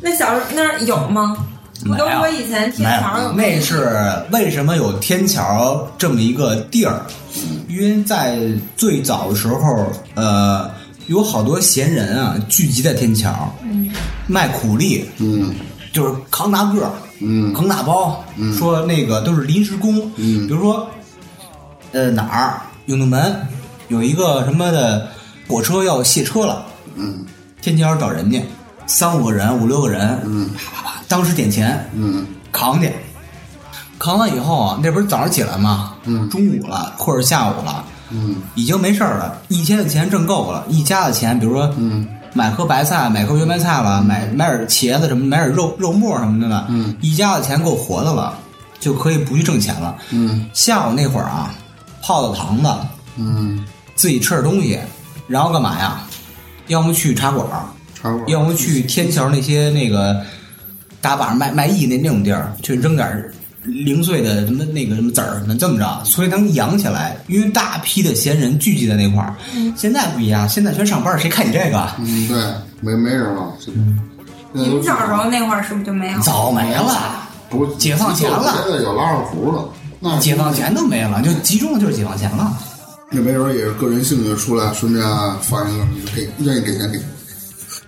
那小时候那儿有吗？不都说以前天桥有那是为什么有天桥这么一个地儿？因为在最早的时候，呃，有好多闲人啊聚集在天桥，卖苦力，嗯。就是扛大个儿，嗯。扛大包，说那个都是临时工，嗯。比如说，呃哪儿？永定门有一个什么的火车要卸车了，嗯。天桥找人家，三五个人、五六个人，嗯。啪啪啪，当时点钱，嗯。扛去，扛完以后啊，那不是早上起来吗？嗯。中午了或者下午了，嗯。已经没事儿了，一天的钱挣够了，一家的钱，比如说，嗯，买颗白菜，买颗圆白菜了，买买点茄子什么，买点肉肉末什么的了，嗯，一家的钱够活的了，就可以不去挣钱了。嗯。下午那会儿啊，泡澡堂子，嗯，自己吃点东西，然后干嘛呀？要么去茶馆儿。要么去天桥那些那个大把卖卖艺那那种地儿，去扔点儿零碎的什么那个什么籽儿什么这么着，所以能养起来。因为大批的闲人聚集在那块儿。现在不一样，现在全上班，谁看你这个？嗯，对，没没人了。你们小时候那会儿是不是就没有？早没了，不是解放前了现在有拉二胡了，那解放前都没了，就集中的就是解放前了。那没准也是个人兴趣出来，顺便发一个，你给愿意给钱给，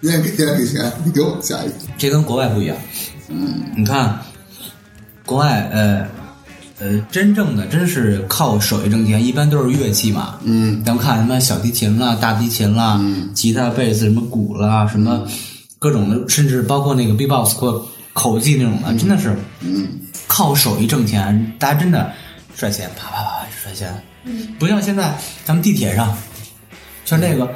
愿意给钱给钱，你给我下一个。这跟国外不一样。嗯，你看，国外呃呃，真正的真是靠手艺挣钱，一般都是乐器嘛。嗯咱们看什么小提琴啦、大提琴啦、嗯吉他、贝斯、什么鼓啦、什么各种的，甚至包括那个 B-box 或口技那种的，真的是嗯靠手艺挣钱。大家真的甩钱，啪啪啪甩钱，不像现在咱们地铁上，像那个。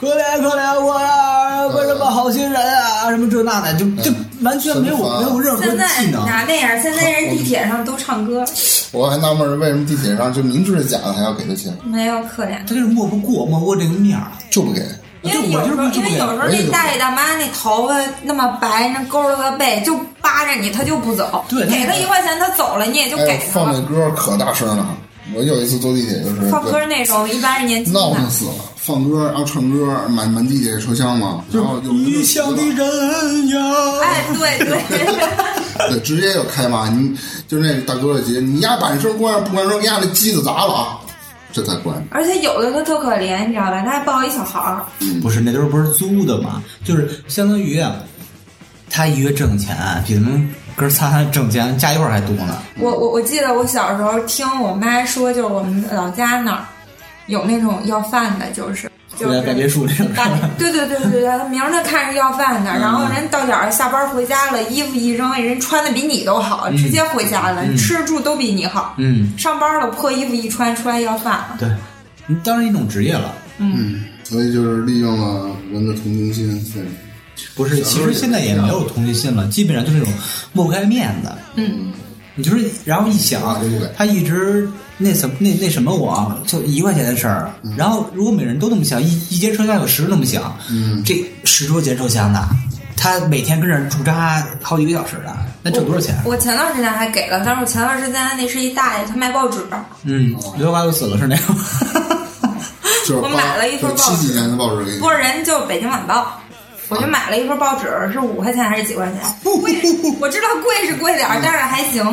可怜可怜我呀，啊，我什么好心人啊，什么这那的，就就完全没有没有任何现在技能。哪那样？现在人地铁上都唱歌，我还纳闷儿为什么地铁上就明知是假的还要给他钱，没有可怜。他就是摸不过，摸不过这个面儿。就不给。因为有时候，因为有时候那大爷大妈那头发那么白，那勾了个背，就扒着你，他就不走。对给他一块钱，他走了，你也就哎给，他放那。歌可大声了。我有一次坐地铁就是放歌那种一般是年轻的，闹腾死了，放歌然后唱歌，满满地铁车厢嘛，然后有的就异乡的人呀，哎，对对，[LAUGHS] 对，直接就开骂，你就是那大哥姐，你丫板声关上，不关声，你丫那机子砸了啊！这才关。而且有的他特可怜，你知道吧？他还抱一小孩儿，不是那都是不是租的嘛？就是相当于啊，他一月挣钱比咱们哥仨挣钱加一块儿还多呢。我我我记得我小时候听我妈说，就是我们老家那儿有那种要饭的，就是就是盖别墅那种？对对对对对，他明儿他看着要饭的，然后人到点儿下班回家了，衣服一扔，人穿的比你都好，直接回家了，吃住都比你好。嗯，上班了，破衣服一穿出来要饭了。对，你当然一种职业了。嗯，所以就是利用了人的同情心。对，不是，其实现在也没有同情心了，基本上就是那种抹不开面子。嗯，你就是，然后一想对对对，他一直那什么那那什么我，就一块钱的事儿。然后如果每人都那么想，一一节车厢有十个那么想，嗯这十多节车厢的，他每天跟这儿驻扎好几个小时的，那挣多少钱？我前段时间还给了，但是我前段时间那是一大爷，他卖报纸，嗯，刘德华都死了是那种。[LAUGHS] 就是我买了一份报纸七几年的报纸给你不。是人就《北京晚报》，我就买了一份报纸，是五块钱还是几块钱？贵，我知道贵是贵点儿，但是还行。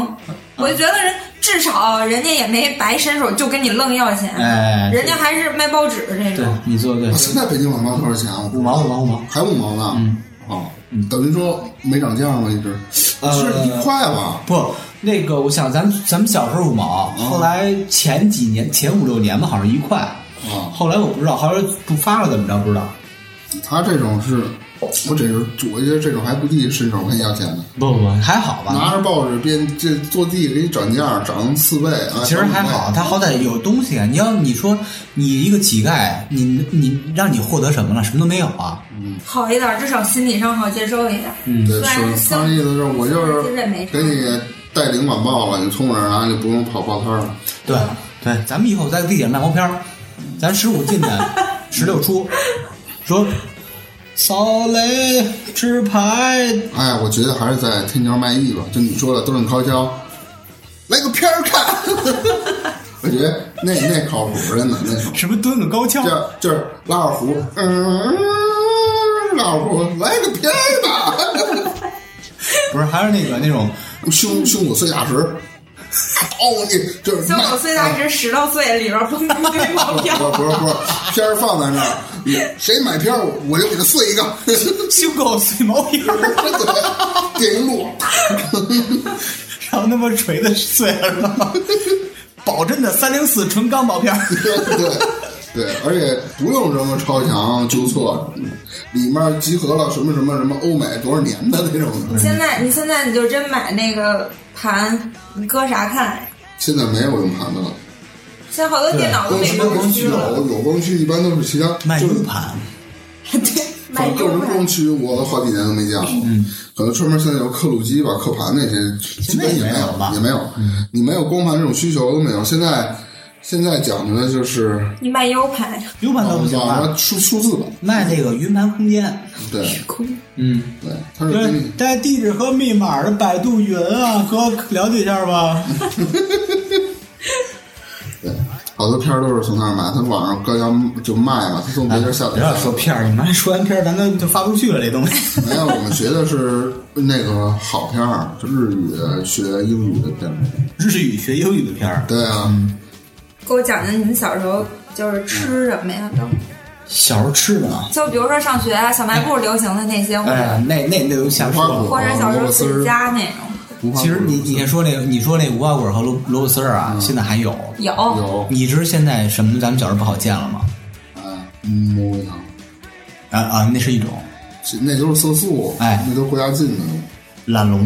我就觉得人至少人家也没白伸手就跟你愣要钱，哎人家还是卖报纸这对种。你做对啊，现在北京晚报多少钱啊？五毛五毛五毛，还五毛呢？嗯，哦，等于说没涨价吗？一直呃是一块吧？不，那个我想咱咱们小时候五毛，后来前几年前五六年吧，好像一块。啊，后来我不知道，后来不发了怎么着不知道。他这种是，我这是我觉得这种还不地伸手跟你要钱呢。不不不，还好吧。拿着报纸边这坐地给你涨价，涨四倍啊！其实还好，他好歹有东西啊。你要你说你一个乞丐，你你让你获得什么了？什么都没有啊。嗯好一点，至少心理上好接受一点。嗯对，是他的意思是我就是给你带领晚报了，你从我这儿拿就不用跑报摊了。对对，咱们以后在地铁上卖毛片儿，咱十五进的，十六出，说扫雷吃牌，哎，我觉得还是在天桥卖艺吧。就你说的，都是高跷，来个片儿看。[LAUGHS] 我觉得那那靠谱，真的那种。什么蹲个高跷，就就是拉二胡，嗯，拉二胡，来个片儿吧。[LAUGHS] 不是还是那个那种胸胸骨碎大石，刀你就是胸口碎大石石头碎，里边蹦出一堆毛片。不是不是不是，片儿放在那儿，你谁买片儿我就给他碎一个，[LAUGHS] 胸口碎毛片 [LAUGHS] 电影路，然后那么锤子碎了是吧？[LAUGHS] 保真的三零四纯钢毛片儿。对对，而且不用什么超强纠错，里面集合了什么什么什么欧美多少年的那种。现在你现在你就真买那个盘，你搁啥看？现在没有用盘的了，现在好多电脑都没光光驱了。有光驱，一般都是其他卖就是 U 盘，[LAUGHS] 对，买反正个 U 人盘光驱我好几年都没见过，嗯，可能专门现在有刻录机吧、刻盘那些，基本也现在也没有吧也没有，你没有光盘这种需求都没有。现在现在讲究的就是你卖 U 盘？U 盘都不行啊网上，数数字版，卖那个云盘空间。对空嗯，对，它是给你，带地址和密码的百度云啊，哥了解一下吧。[LAUGHS] 对，好多片儿都是从那儿买，他网上高价就卖嘛，他从别人下载不。要说片儿，你妈说完片儿，咱都就发不出去了。这东西，[LAUGHS] 没有，我们学的是那个好片儿，就日语学英语的片儿。日语学英语的片儿，对啊，给我讲讲你们小时候就是吃什么呀？都小时候吃的啊。就比如说上学啊，小卖部流行的那些，或哎者，那那那都瞎无花果。或者小时候自己家那种，其实你你先说那个，你说那无花果和萝萝卜丝儿啊，现在还有。有有你知道现在什么咱们小时候不好见了吗？哎，魔鬼糖，啊啊，那是一种其那都是色素，哎那都是国家禁的。懒龙。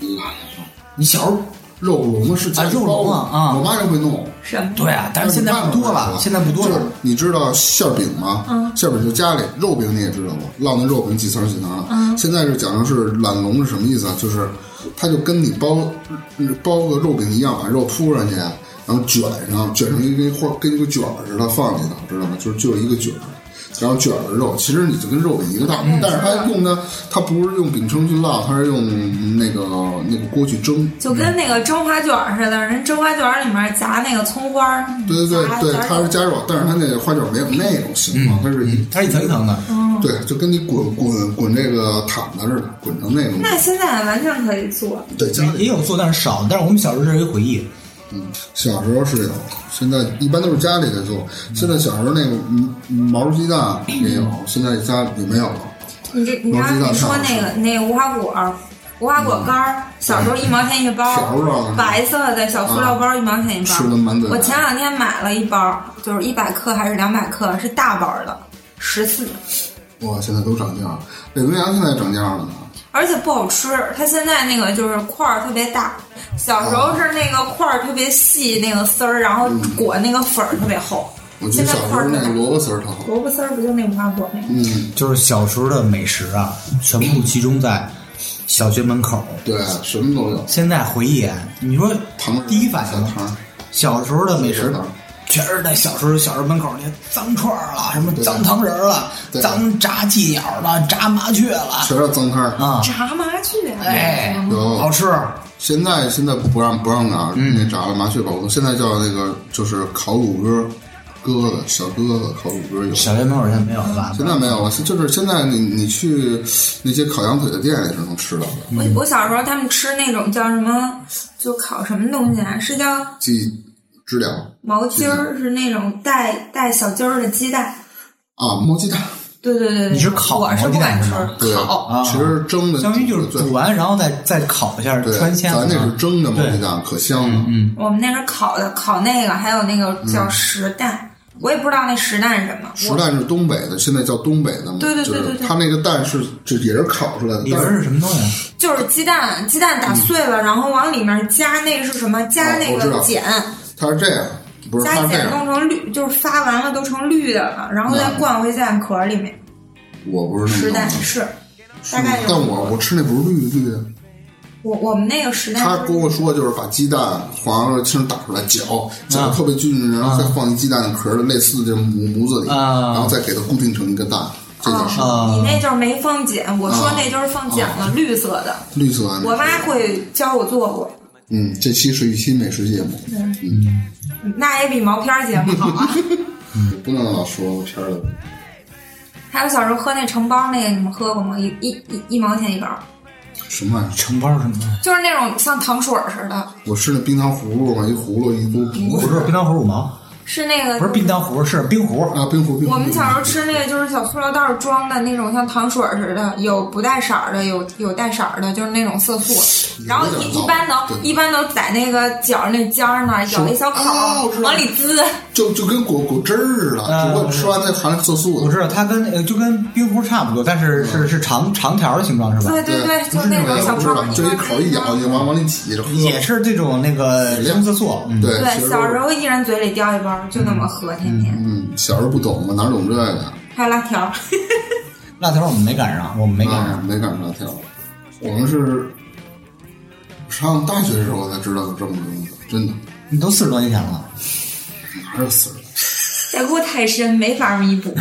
懒龙你小时候肉龙是啊肉包的龙啊啊我妈就会弄。什么？对啊，但是现在不多了，现在不多就是了。你知道馅儿饼吗？嗯，馅儿饼就家里肉饼你也知道吧？烙那肉饼几层几层的。嗯，现在是讲的是懒龙是什么意思啊？就是它就跟你包包个肉饼一样，把肉铺上去，然后卷上，卷成一个花跟一个卷儿似的放里头，知道吗？就是就是一个卷儿。然后卷儿的肉，其实你就跟肉一个大，但是它用的它不是用饼铛去烙，它是用那个那个锅去蒸。就跟那个蒸花卷似的，人蒸花卷里面夹那个葱花儿，对对对对，它是加肉，但是它那个花卷没有那种形状，它是一它是一层一层的，对，就跟你滚滚滚这个毯子似的，滚成那种。那现在完全可以做。对，家里也有做，但是少。但是我们小时候这是一回忆，小时候是有，现在一般都是家里在做。现在小时候那个嗯毛鸡蛋也有，现在家里没有了。你这你刚才你说那个那个无花果儿，无花果干儿，小时候一毛钱一包白色的小塑料包，一毛钱一包。吃的满嘴我前两天买了一包，就是一百克还是两百克，是大包的，十四，哇，现在都涨价了。北冰洋现在涨价了呢。而且不好吃。它现在那个就是块儿特别大，小时候是那个块儿特别细，那个丝儿，然后裹那个粉儿特别厚。我记得现在小时候块儿那个萝卜丝儿特好。萝卜丝儿不就那五花果那个？嗯，就是小时候的美食啊，全部集中在小学门口。对，什么都有。现在回忆，你说糖第一反应，小糖，小时候的美食糖，全是在小时候小时候门口那些脏串儿了，什么脏糖人儿了，对脏炸鸡鸟了，炸麻雀了全是脏摊儿。啊，炸麻雀，哎，有好吃。现在现在不让不让拿嗯那炸了麻雀保护，现在叫那个就是烤乳鸽，鸽子小鸽子烤乳鸽有。小学门口现在没有了吧？现在没有了，就是现在你你去那些烤羊腿的店也是能吃到的，我我小时候他们吃那种叫什么，就烤什么东西啊？是叫鸡知了毛鸡儿，是那种带带小鸡儿的鸡蛋。啊，毛鸡蛋，对对对对，你是烤我是毛不敢吃鸡蛋是吗，对烤。啊其实蒸的相当于就是煮完，然后再再烤一下，对，穿签咱那是。蒸的毛鸡蛋，可香了。嗯，我们那是烤的，烤那个，还有那个叫实蛋，我也不知道那实蛋是什么。实蛋是东北的，现在叫东北的嘛，对对对对对它那个蛋是这也是烤出来的，里边但是是什么东西？啊就是鸡蛋，鸡蛋打碎了，然后往里面加那个是什么？加那个碱，它是这样，不是它加碱弄成绿，就是发完了都成绿的了，然后再嗯灌回鸡蛋壳里面。我不是那实么弄的。蛋是，大概有但我我吃那不是绿绿的，我我们那个时代他跟我说就是把鸡蛋黄了清打出来搅，搅特别均匀，然后再放一鸡蛋壳的，类似这模模子里，啊然后再给它固定成一个蛋，这叫是啊你那就是没放碱，我说啊那就是放碱了，绿色的。绿色的。我妈会教我做过，嗯，这期是一期美食节目，嗯那也比毛片儿节目好啊。[LAUGHS] 不能老说片儿的。还有小时候喝那橙包那个，你们喝过吗？一一一一毛钱一包，什么玩意儿？橙包什么？就是那种像糖水似的，我吃那冰糖葫芦嘛，一葫芦一嘟不是冰糖葫芦五毛，是那个不是冰糖葫芦，是冰壶。啊，冰壶冰壶。我们小时候吃那个就是小塑料袋儿装的那种像糖水儿似的，有不带色儿的，有有带色儿的，就是那种色素。然后一一般都一般都在那个角儿那尖儿那儿咬一小口往里滋。就就跟果果汁儿似的，啊只不过吃完那含色素我知道，它跟呃就跟冰壶差不多，但是是是长长条的形状是吧？对对对，就是那那个，种小泡就一口一咬，就往往里挤着喝。也是这种那个生色素。对，小时候一人嘴里叼一包，就那么喝，天天。嗯，小时候不懂嘛，哪懂这个？还有辣条，[LAUGHS] 辣条我们没赶上，我们没赶啊上。，没赶上辣条。我们是上大学的时候才知道有这么个东西，真的，你都四十多年前了，哪有死人？代沟太深，没法弥补。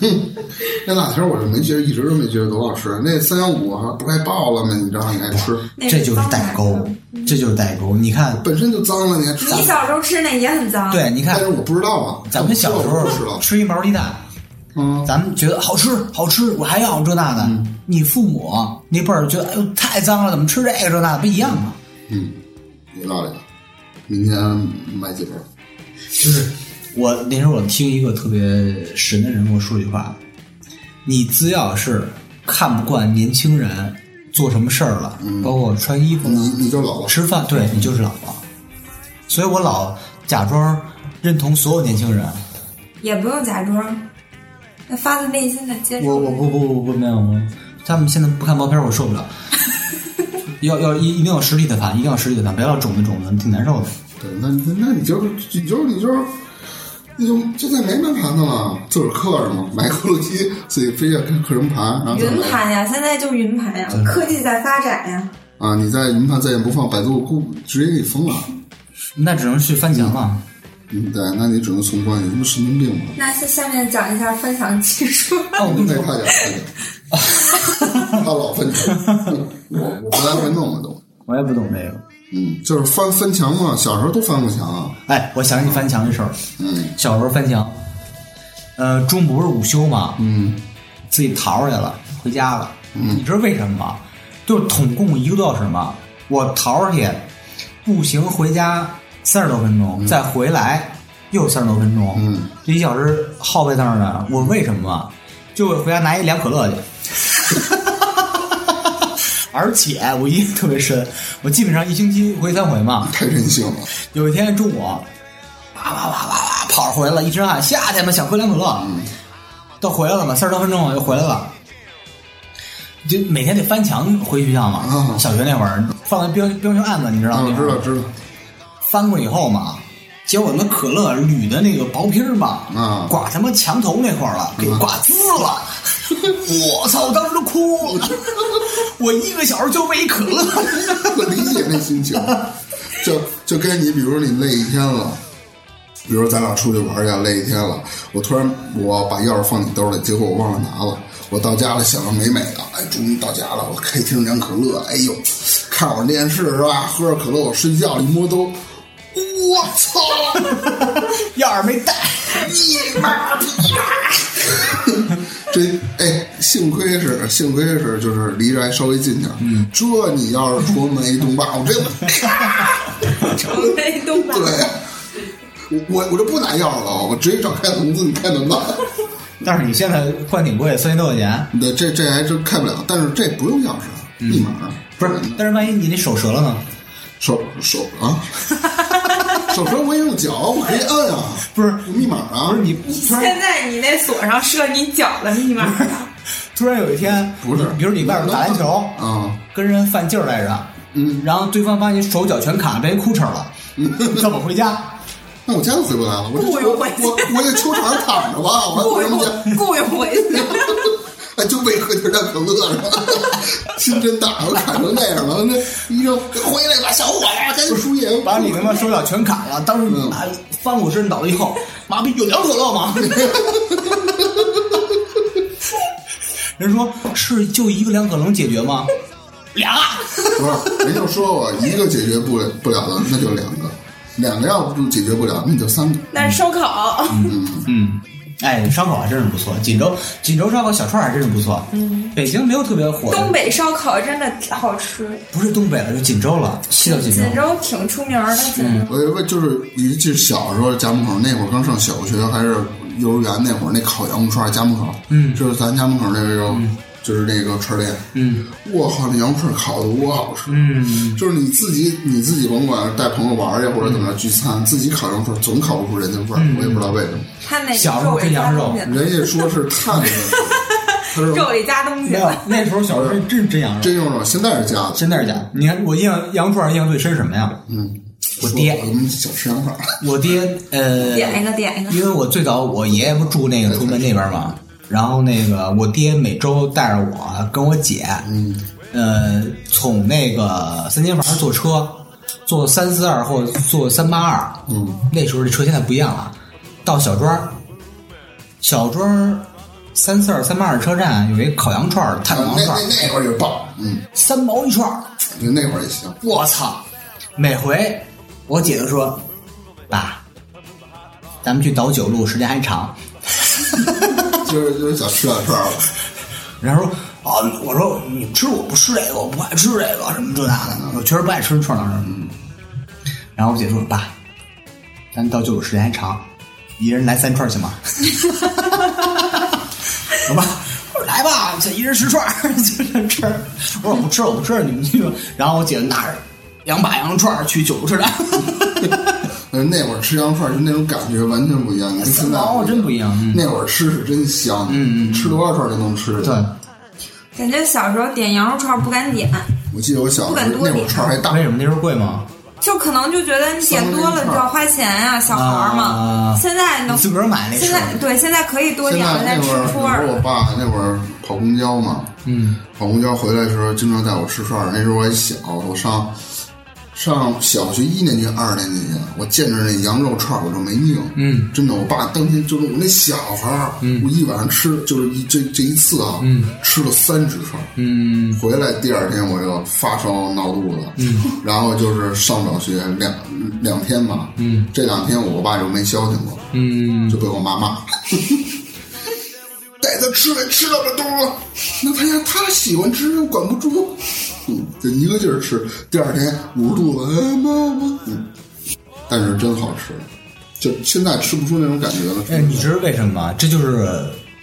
[LAUGHS] 那辣条我是没觉得，一直都没觉得多好吃。那三幺五还不该爆了吗？你知道你还吃，这就是代沟，这就是代沟。你看，本身就脏了，你还吃？你小时候吃那也很脏。对，你看但是我不知道啊，咱们小时我不知道候。吃一毛鸡蛋，嗯，咱们觉得好吃好吃，我还要这那的。你父母那辈儿觉得哎呦太脏了，怎么吃这个这那的，不一样吗？嗯，有道理。明天买几包？就是我那时候我听一个特别神的人跟我说一句话，你只要是看不惯年轻人做什么事儿了，包括穿衣服、你你就老了。吃饭，对你就是老了。所以我老假装认同所有年轻人，也不用假装，那发自内心的接受。我我不不不不没有，我他们现在不看毛片儿我受不了。[LAUGHS] 要要一一定要实体的盘，一定要实体的盘，不要肿的肿的，挺难受的。对，那那那你就是你就是你就是。那就现在没门盘的了，自个儿刻着嘛，[LAUGHS] 买刻录机，自己飞下刻刻成盘，然后云盘呀，现在就云盘呀，科技在发展呀。啊！你在云盘再也不放，百度估直接给你封了。那只能去翻墙了。嗯，对，那你只能从关，你他妈神经病吗？那下下面讲一下分享技术。哦，我跟你说，那他讲，[LAUGHS] 他老分墙，[LAUGHS] 我我不太会弄了都。我也不懂这个。嗯，就是翻翻墙嘛，小时候都翻过墙啊。哎，我想起翻墙这事儿。嗯小时候翻墙，呃，中午不是午休嘛，嗯自己逃出去了，回家了。你知道为什么吗？就是统共一个多小时嘛，我逃出去，步行回家三十多分钟，再回来又三十多分钟，嗯，这一小时耗在那儿呢。我为什么啊？就为回家拿一两可乐去。而且我印象特别深，我基本上一星期回三回嘛。太任性了。有一天中午，哇哇哇哇哇跑着回来了，一身汗，夏天嘛想喝凉可乐，都回来了嘛，三十多分钟我就回来了。就每天得翻墙回学校嘛，啊小学那会儿放在标标球案子，你知道啊，吗？我知道知道。翻过以后嘛，结果那可乐铝的那个薄皮儿嘛，啊刮他妈墙头那块儿了，给刮滋了。我操！我当时都哭了，我一个小时就为一可乐。[LAUGHS] 我理解那心情，就就跟你，比如说你累一天了，比如说咱俩出去玩去，累一天了，我突然我把钥匙放你兜里，结果我忘了拿了，我到家了想着美美的，哎，终于到家了，我开听凉可乐，哎呦，看会儿电视是吧？喝着可乐，我睡觉了，一摸兜，我操！钥匙 [LAUGHS] 没带，你妈逼呀！这哎，幸亏是幸亏是就是离着还稍微近点儿。嗯，这你要是出门一动霸，我真的咔！成为东北。对，我我我就不拿钥匙了，我直接找开笼子，你开门吧。[LAUGHS] 但是你现在换挺贵，三千多块钱。对，这这还真开不了，但是这不用钥匙，密码不是，但是万一你那手折了呢？手手啊，[LAUGHS] 手绳我也用脚，我可以摁啊，[LAUGHS] 不是有密码啊，不是你现在你那锁上设你脚的密码了，突然有一天，不是比如你外边打篮球，啊，跟人犯劲儿来着，嗯，然后对方把你手脚全卡，变一裤衩了，怎么回家？[LAUGHS] 那我家都回不来了，我这我我我在球场上躺着吧，我还雇回什么家？佣雇佣回去。哎，就为喝点可乐是吧？心真大，我砍成那样了，那医生回来吧，小伙子，赶紧输液。把你他妈手脚全卡了，当时你妈翻过身倒地后，妈逼有两可乐吗？[LAUGHS] 人说是就一个两可能解决吗？俩，不是，人就说我一个解决不了不了的，那就两个，两个要不解决不了，那就三个。那是烧烤，嗯，哎，烧烤还真是不错，锦州锦州烧烤小串儿还真是不错。嗯，北京没有特别火的，东北烧烤真的好吃，不是东北了，就锦州了，西到锦州。锦州挺出名的。锦州我我就是你记得小时候家门口那会儿刚上小学还是幼儿园那会儿，那烤羊肉串儿家门口，嗯，就是咱家门口那个就是那个串儿店，嗯，我靠，那羊肉串儿烤的多好吃，嗯，就是你自己你自己甭管带朋友玩儿去或者怎么着聚餐，自己烤羊肉串儿总烤不出人家味儿，我也不知道为什么。他那小时候肉里加跟羊肉，人家说是碳的问题，[LAUGHS] 他说肉里加东西没有，那时候小时候真是真羊肉，真羊肉，现在是假的。现在是假的。你看我印象羊肉串儿印象最深什么呀？嗯，我爹我们小吃羊串儿，我爹 [LAUGHS] 呃，点一个点一个。因为我最早我爷爷不住那个崇文那边嘛，然后那个我爹每周带着我跟我姐，嗯，呃，从那个三间房坐车，坐三四二或坐三八二，嗯，那时候这车现在不一样了，到小庄儿，小庄儿三四二三八二车站有一烤羊串儿、炭那那羊串儿，那会儿就棒，嗯，三毛一串儿，就那会儿也行。我操！每回我姐就说：“爸，咱们去倒酒路，时间还长。[LAUGHS] 就是就是想吃两串儿了，”然后说：“啊，我说你吃我不吃这个，我不爱吃这个，什么这那的，我确实不爱吃串儿。”嗯。然后我姐说：“爸，咱倒九路时间还长，一人来三串行吗？”我爸我说来吧，这一人十串，就这吃。我说我不吃，我不吃，你们去吧。然后我姐拿着两把羊肉串去九路车那会儿吃羊肉串儿就那种感觉完全不一样，跟现在哦，真不一样。嗯那会儿吃是真香，嗯嗯吃多少串儿都能吃。对，感觉小时候点羊肉串不敢点，我记得我小不时候那会儿敢多点串还大为，什么那时候贵吗？就可能就觉得你点多了你就要花钱呀、小孩儿嘛。啊现在能自个儿买那现在对现在可以多点了，但吃串我爸那会儿跑公交嘛，嗯，跑公交回来的时候，经常带我吃串儿。那时候我还小，我上上小学一年级、二年级，我见着那羊肉串儿我就没命。嗯，真的，我爸当天就是我那小孩儿，嗯我一晚上吃就是一这这一次啊，嗯，吃了三只串儿。嗯回来第二天我就发烧闹肚子，嗯，然后就是上不了学两两天吧，嗯，这两天我爸就没消停过，嗯，就被我妈骂，带他吃饭吃到这多了，那他呀他喜欢吃，我管不住，嗯，就一个劲儿吃，第二天捂着肚子，哎妈妈，嗯，但是真好吃，就现在吃不出那种感觉了。哎，你知道为什么吗？这就是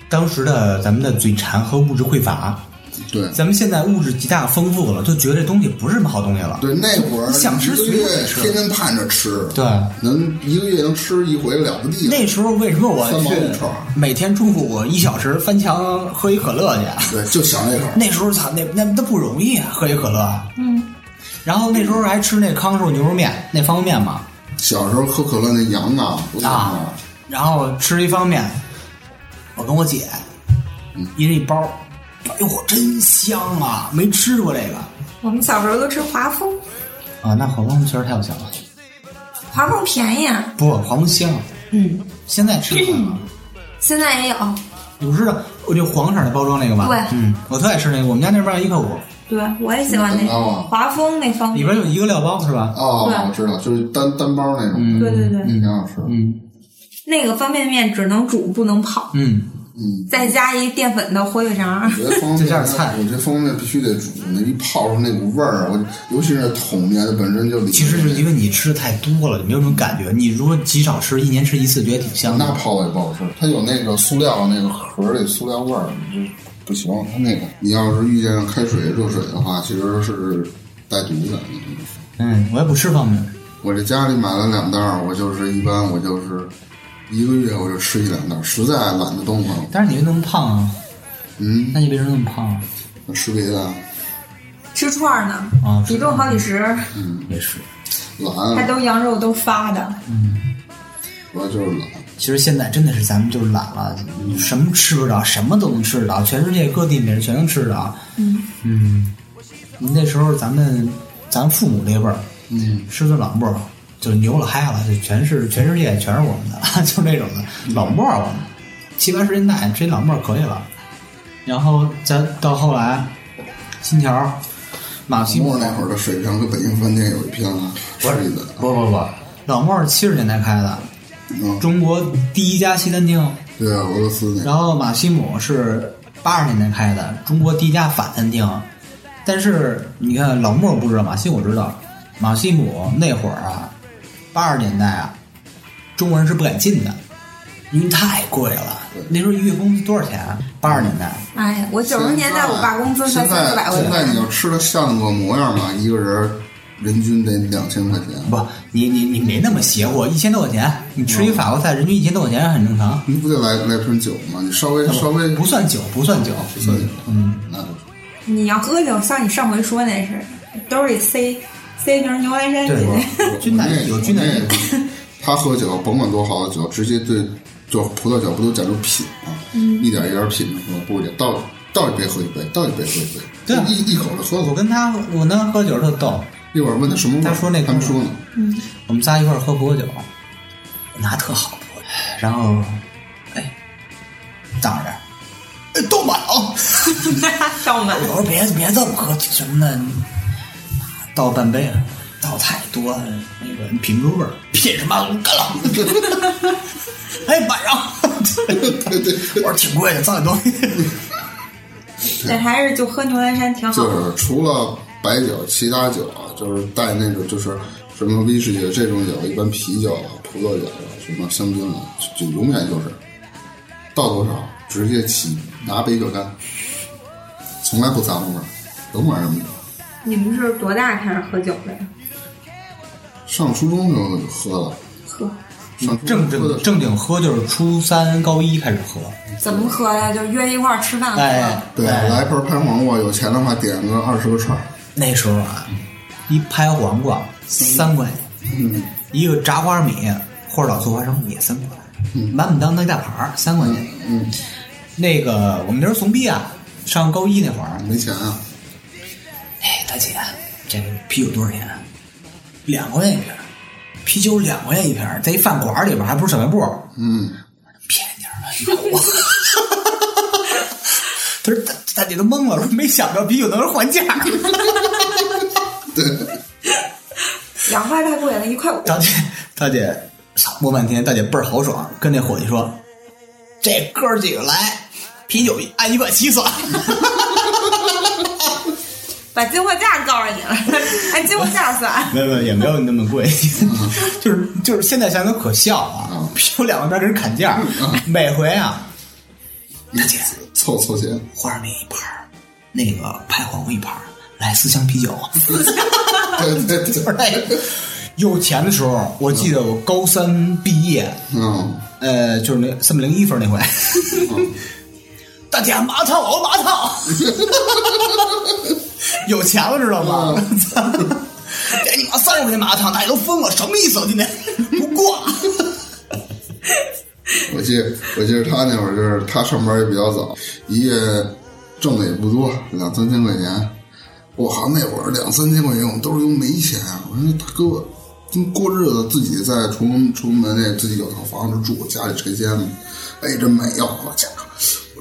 当时的咱们的嘴馋和物质匮乏。对咱们现在物质极大丰富了，就觉得这东西不是什么好东西了。对，那会儿你想吃随便吃天天盼着吃，对能一个月能吃一回了不地了。那时候为什么我去每天中午一小时翻墙喝一可乐去？对，就想那口儿。那时候操，那那那不容易啊，喝一可乐。嗯。然后那时候还吃那康师傅牛肉面，那方便面嘛小时候喝可乐那羊啊，不大啊，然后吃一方便面，我跟我姐一人一包，哎呦真香啊！没吃过这个我们小时候都吃华丰，啊，那华丰确实太有钱了。华丰便宜啊。不，华丰香，嗯，现在吃不了。[CLEARS THROAT] 现在也有。你不知道，我就黄色的包装那个吧？对嗯，我特爱吃那个，我们家那边一块五，对，我也喜欢那蛋糕啊华丰那方里边有一个料包是吧？哦，我知道，就是单单包那种的，对对对，嗯，挺好吃的。嗯那个方便面只能煮不能泡，嗯，嗯，再加一淀粉的火腿肠。我觉得方便面，菜我觉得方便面必须得煮，那一泡出那股味儿，我尤其是桶面，它本身就里其实是因为你吃的太多了，你没有什么感觉。你如果极少吃，一年吃一次，觉得挺香的。那泡的也不好吃，它有那个塑料那个盒里塑料味儿，你就不行。它那个你要是遇见开水热水的话，其实是带毒的。嗯，我也不吃方便面。我这家里买了两袋儿，我就是一般我就是一个月我就吃一两袋儿，实在懒得动了，但是你又那么胖啊？嗯，那你为什么那么胖啊？我吃别的吃串儿呢，啊体重好几十，嗯。也是。还懒，都羊肉都发的。主要就是懒。其实现在真的是咱们就是懒了，你什么吃不着，什么都能吃得着，全世界各地美食全能吃得着。嗯。嗯，那时候咱们咱父母那辈儿，嗯，吃顿老沫儿就牛了嗨了，就全是全世界全是我们的，[LAUGHS] 就那种的老莫儿我们七八十年代这老莫可以了，然后再到后来新桥、马西莫那会儿的水平跟北京饭店有一拼了，是的。不不不，老莫是七十年代开的，嗯，中国第一家西餐厅。对啊，俄罗斯的然后马西姆是八十年代开的，中国第一家法餐厅。但是你看老莫不知道，马西姆知道。马西姆那会儿啊，八十年代啊，中国人是不敢进的，因为太贵了。那时候一月工资多少钱啊？八十年代，哎呀，我九十年代我爸工资才现在三四百块钱现在你。要吃的像个模样嘛，一个人人均得两千块钱。不，你你你没那么邪乎，一千多块钱，你吃一法国菜，人均一千多块钱很正常，你不得来来瓶酒吗？你稍微稍微不算酒，不算酒。不算酒，嗯，那就你要喝酒，像你上回说那是，兜里塞塞瓶牛栏山对进去。军奶 [LAUGHS] 有军奶他喝酒，甭管多好的酒，直接对就葡萄酒不都讲究品吗？嗯一点一点品着喝，不是倒倒一杯喝一杯，倒一杯喝一杯，对啊一一口就喝了。我跟他我跟他喝酒特逗，一会儿问他什么味儿，他说那个他们说呢，我们仨一块儿喝葡萄酒，拿特好葡萄酒，然后，哎，当着，哎，倒满了。[LAUGHS] 倒满我说别别这么喝，什么的，倒半杯，倒太多，那个你品不出味儿，品什么？我干了。[LAUGHS] 哎，晚上，对对，我说挺贵的，糟点东西。这还是就喝牛栏山挺好就。是除了白酒，其他酒啊，就是带那种就是什么威士忌这种酒，一般啤酒啊、葡萄酒啊、什么香槟啊，就就永远就是倒多少直接起，拿杯就干，从来不咂摸味儿，甭管什么酒。你们是多大开始喝酒的呀？上初中就喝了，喝。上初正中喝的正正经喝就是初三高一开始喝，怎么喝呀？就约一块儿吃饭喝。哎，对，哎。来盆拍黄瓜，有钱的话点个二十个串儿，那时候啊，一拍黄瓜三块钱，嗯。一个炸花米或者老醋花生也三块，满满当当一大盘儿三块钱。嗯，那个我们那时候怂逼啊，上高一那会儿，没钱啊，哎，大姐，这啤酒多少钱？两块钱一瓶，啤酒两块钱一瓶，在一饭馆里边还不是小卖部，嗯，便宜点儿吧，你看我。[LAUGHS] 他说大大姐都懵了，说没想到啤酒能还价。对，[LAUGHS] 两块太贵了，一块五。大姐，大姐，操，摸半天，大姐倍儿豪爽，跟那伙计说：“这哥几个来，啤酒按一块七算。把进货价告诉你了，按进货价算”。没有没有，也没有那么贵，[LAUGHS] 就是就是现在想想可笑啊！啤酒两块边给人砍价，每回啊，大姐，凑凑钱，花生米一盘儿，那个拍黄瓜一盘儿，来四箱啤酒。[LAUGHS] 对对对，就是那个有钱的时候，我记得我高三毕业，嗯，呃，就是那三百零一分那回，大姐麻烫，我麻烫，有钱了知道吗？操 [LAUGHS] 给你妈三十块钱麻烫，大家都疯了，什么意思？今天不挂。我记得我记得他那会儿就是他上班也比较早，一月挣的也不多，两三千块钱。我靠，那会儿两三千块钱，我们兜里又没钱啊！我说大哥，真过日子，自己在崇文崇文门那自己有套房子住，家里拆迁了，哎，真美呀！我家，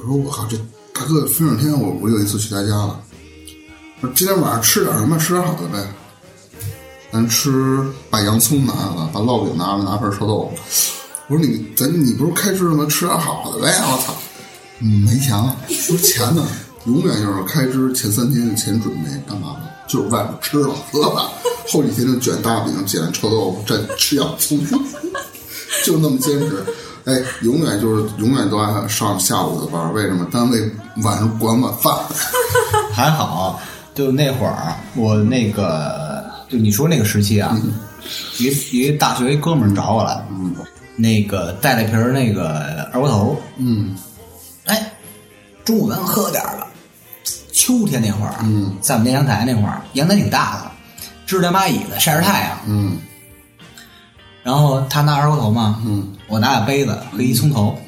我说我靠，这大哥分两天，我我有一次去他家了，说今天晚上吃点什么？吃点好的呗。咱吃把洋葱拿了，把烙饼拿了，拿份臭豆腐。我说你咱你不是开支了吗？吃点好的呗！我操，没钱了。说钱呢，永远就是开支前三天的钱准备干嘛了？就是外边吃了喝了，后几天就卷大饼、卷臭豆腐、蘸吃洋葱，[LAUGHS] 就那么坚持。哎，永远就是永远都爱上下午的班，为什么？单位晚上管晚饭。[LAUGHS] 还好，就那会儿我那个，就你说那个时期啊，一一大学一哥们儿找我来，嗯，那个带了瓶儿那个二锅头，嗯哎，中午咱喝点儿吧。秋天那会儿，嗯，在我们那阳台那会儿，阳台挺大的，支两把椅子晒着太阳。嗯然后他拿二锅头嘛，嗯，我拿俩杯子和一葱头。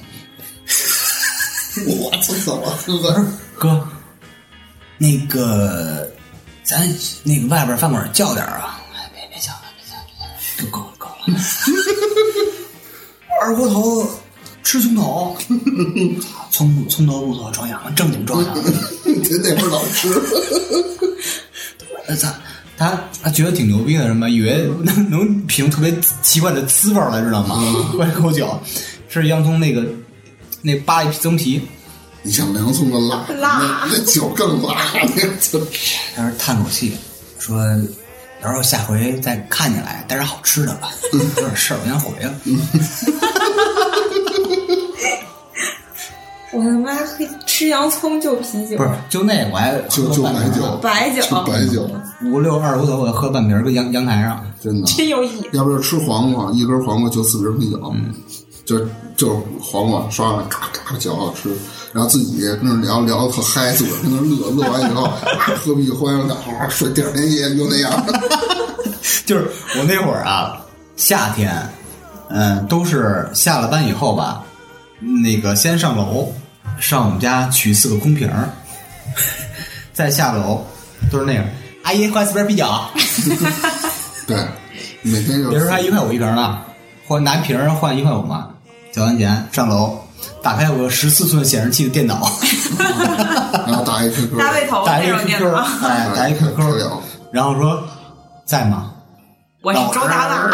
[LAUGHS] 我操，怎么喝？哥，那个咱那个外边饭馆叫点啊！哎，别别叫了，别叫了，别叫了，够了够了。[LAUGHS] 二锅头吃葱头，葱葱头不错，壮阳，正经壮阳。您那会儿老吃。呃，他他他觉得挺牛逼的，什么以为能能品出特别奇怪的滋味儿来，知道吗？[LAUGHS] 喝一口酒，是洋葱那个那扒一层皮，你想洋葱的辣，辣那那酒更辣，那就他说叹口气，说到时候下回再看见来带点好吃的吧，有点事儿，我先回了。[LAUGHS] 我他妈会吃洋葱就啤酒不，是，就那我还就就白酒，白酒就白酒，五六二锅头，我喝半瓶儿，搁阳阳台上。真的。真有意思。要不就吃黄瓜，一根黄瓜就四瓶啤酒，就就黄瓜刷了，嘎嘎嚼好吃，然后自己跟那聊聊得特嗨，自个儿跟那乐，乐完以后 [LAUGHS] 啊喝啤酒喝完了，好好睡，第二天也就那样。[LAUGHS] 就是我那会儿啊，夏天，嗯、都是下了班以后吧，那个先上楼，上我们家取四个空瓶儿，再下楼，都是那样。阿姨换四瓶啤酒，[LAUGHS] 对，每天就别说还一块五一瓶呢，换拿瓶儿换一块五嘛，交完钱上楼，打开我个十四寸显示器的电脑，然后打一 QQ，大背头打一 QQ，脑，哎，打一 QQ，聊，然后说在吗？我是周大大。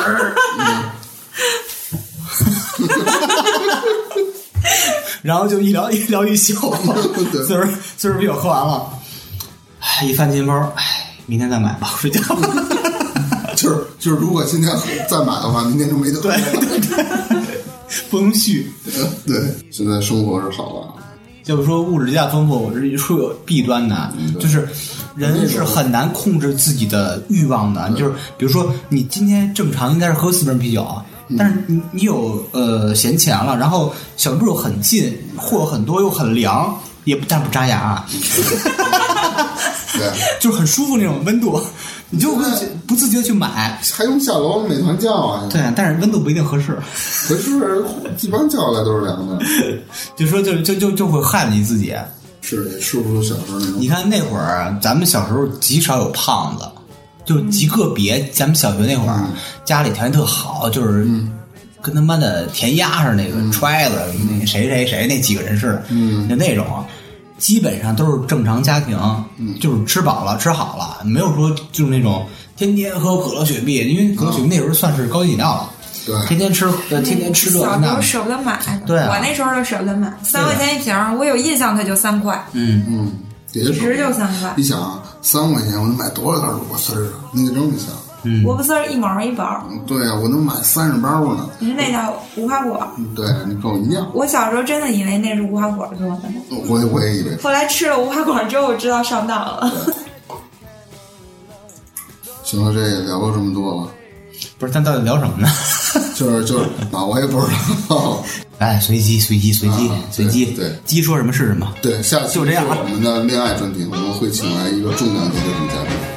然后就一聊一聊一宿，[LAUGHS] 对岁数岁数啤酒喝完了，哎，一翻钱包，哎，明天再买吧，我睡觉。就 [LAUGHS] 是就是，如果今天再买的话，明天就没得喝对了。对对，不能续。[LAUGHS] 对，现在生活是好了，就是说物质加丰富，我是说有弊端的，就是人是很难控制自己的欲望的。就是比如说，你今天正常应该是喝四瓶啤酒，但是你你有呃闲钱了，然后小卖部又很近，货很多又很凉，也不但不扎牙。对，[LAUGHS] 就是很舒服那种温度，你就会不自觉地去买。还用下楼美团叫啊？对，但是温度不一定合适，可是一般叫来都是凉的，[LAUGHS] 就说就就就就会害了你自己。是也吃不出小时候那种你。看那会儿，咱们小时候极少有胖子，就是极个别。咱们小学那会儿，家里条件特好，就是跟他妈的填鸭似的，那个揣子，那谁谁谁那几个人似的，嗯，就那种，基本上都是正常家庭，就是吃饱了吃好了，没有说就是那种天天喝可乐雪碧，因为可乐雪碧那时候算是高级饮料了，对。天天吃呃天天吃这小时那候，舍不得买，对啊。我那时候就舍不得买，三块钱一瓶，我有印象它就三块，嗯，嗯，也一直就三块你，想啊，三块钱我能买多少袋萝卜丝儿啊？你得这么想。萝卜丝儿一毛一包，对啊，我能买三十包呢。那叫无花果。对你跟我一样，我小时候真的以为那是无花果做的呢，我也我也以为。后来吃了无花果之后，我知道上当了。[LAUGHS] 行了，这也聊了这么多了，不是，咱到底聊什么呢？就是就是啊，我也不知道。[LAUGHS] 哎，随机随机随机啊随机，对对鸡说什么是什么。对，下期就这样是我们的恋爱专题，我们会请来一个重量级的女嘉宾。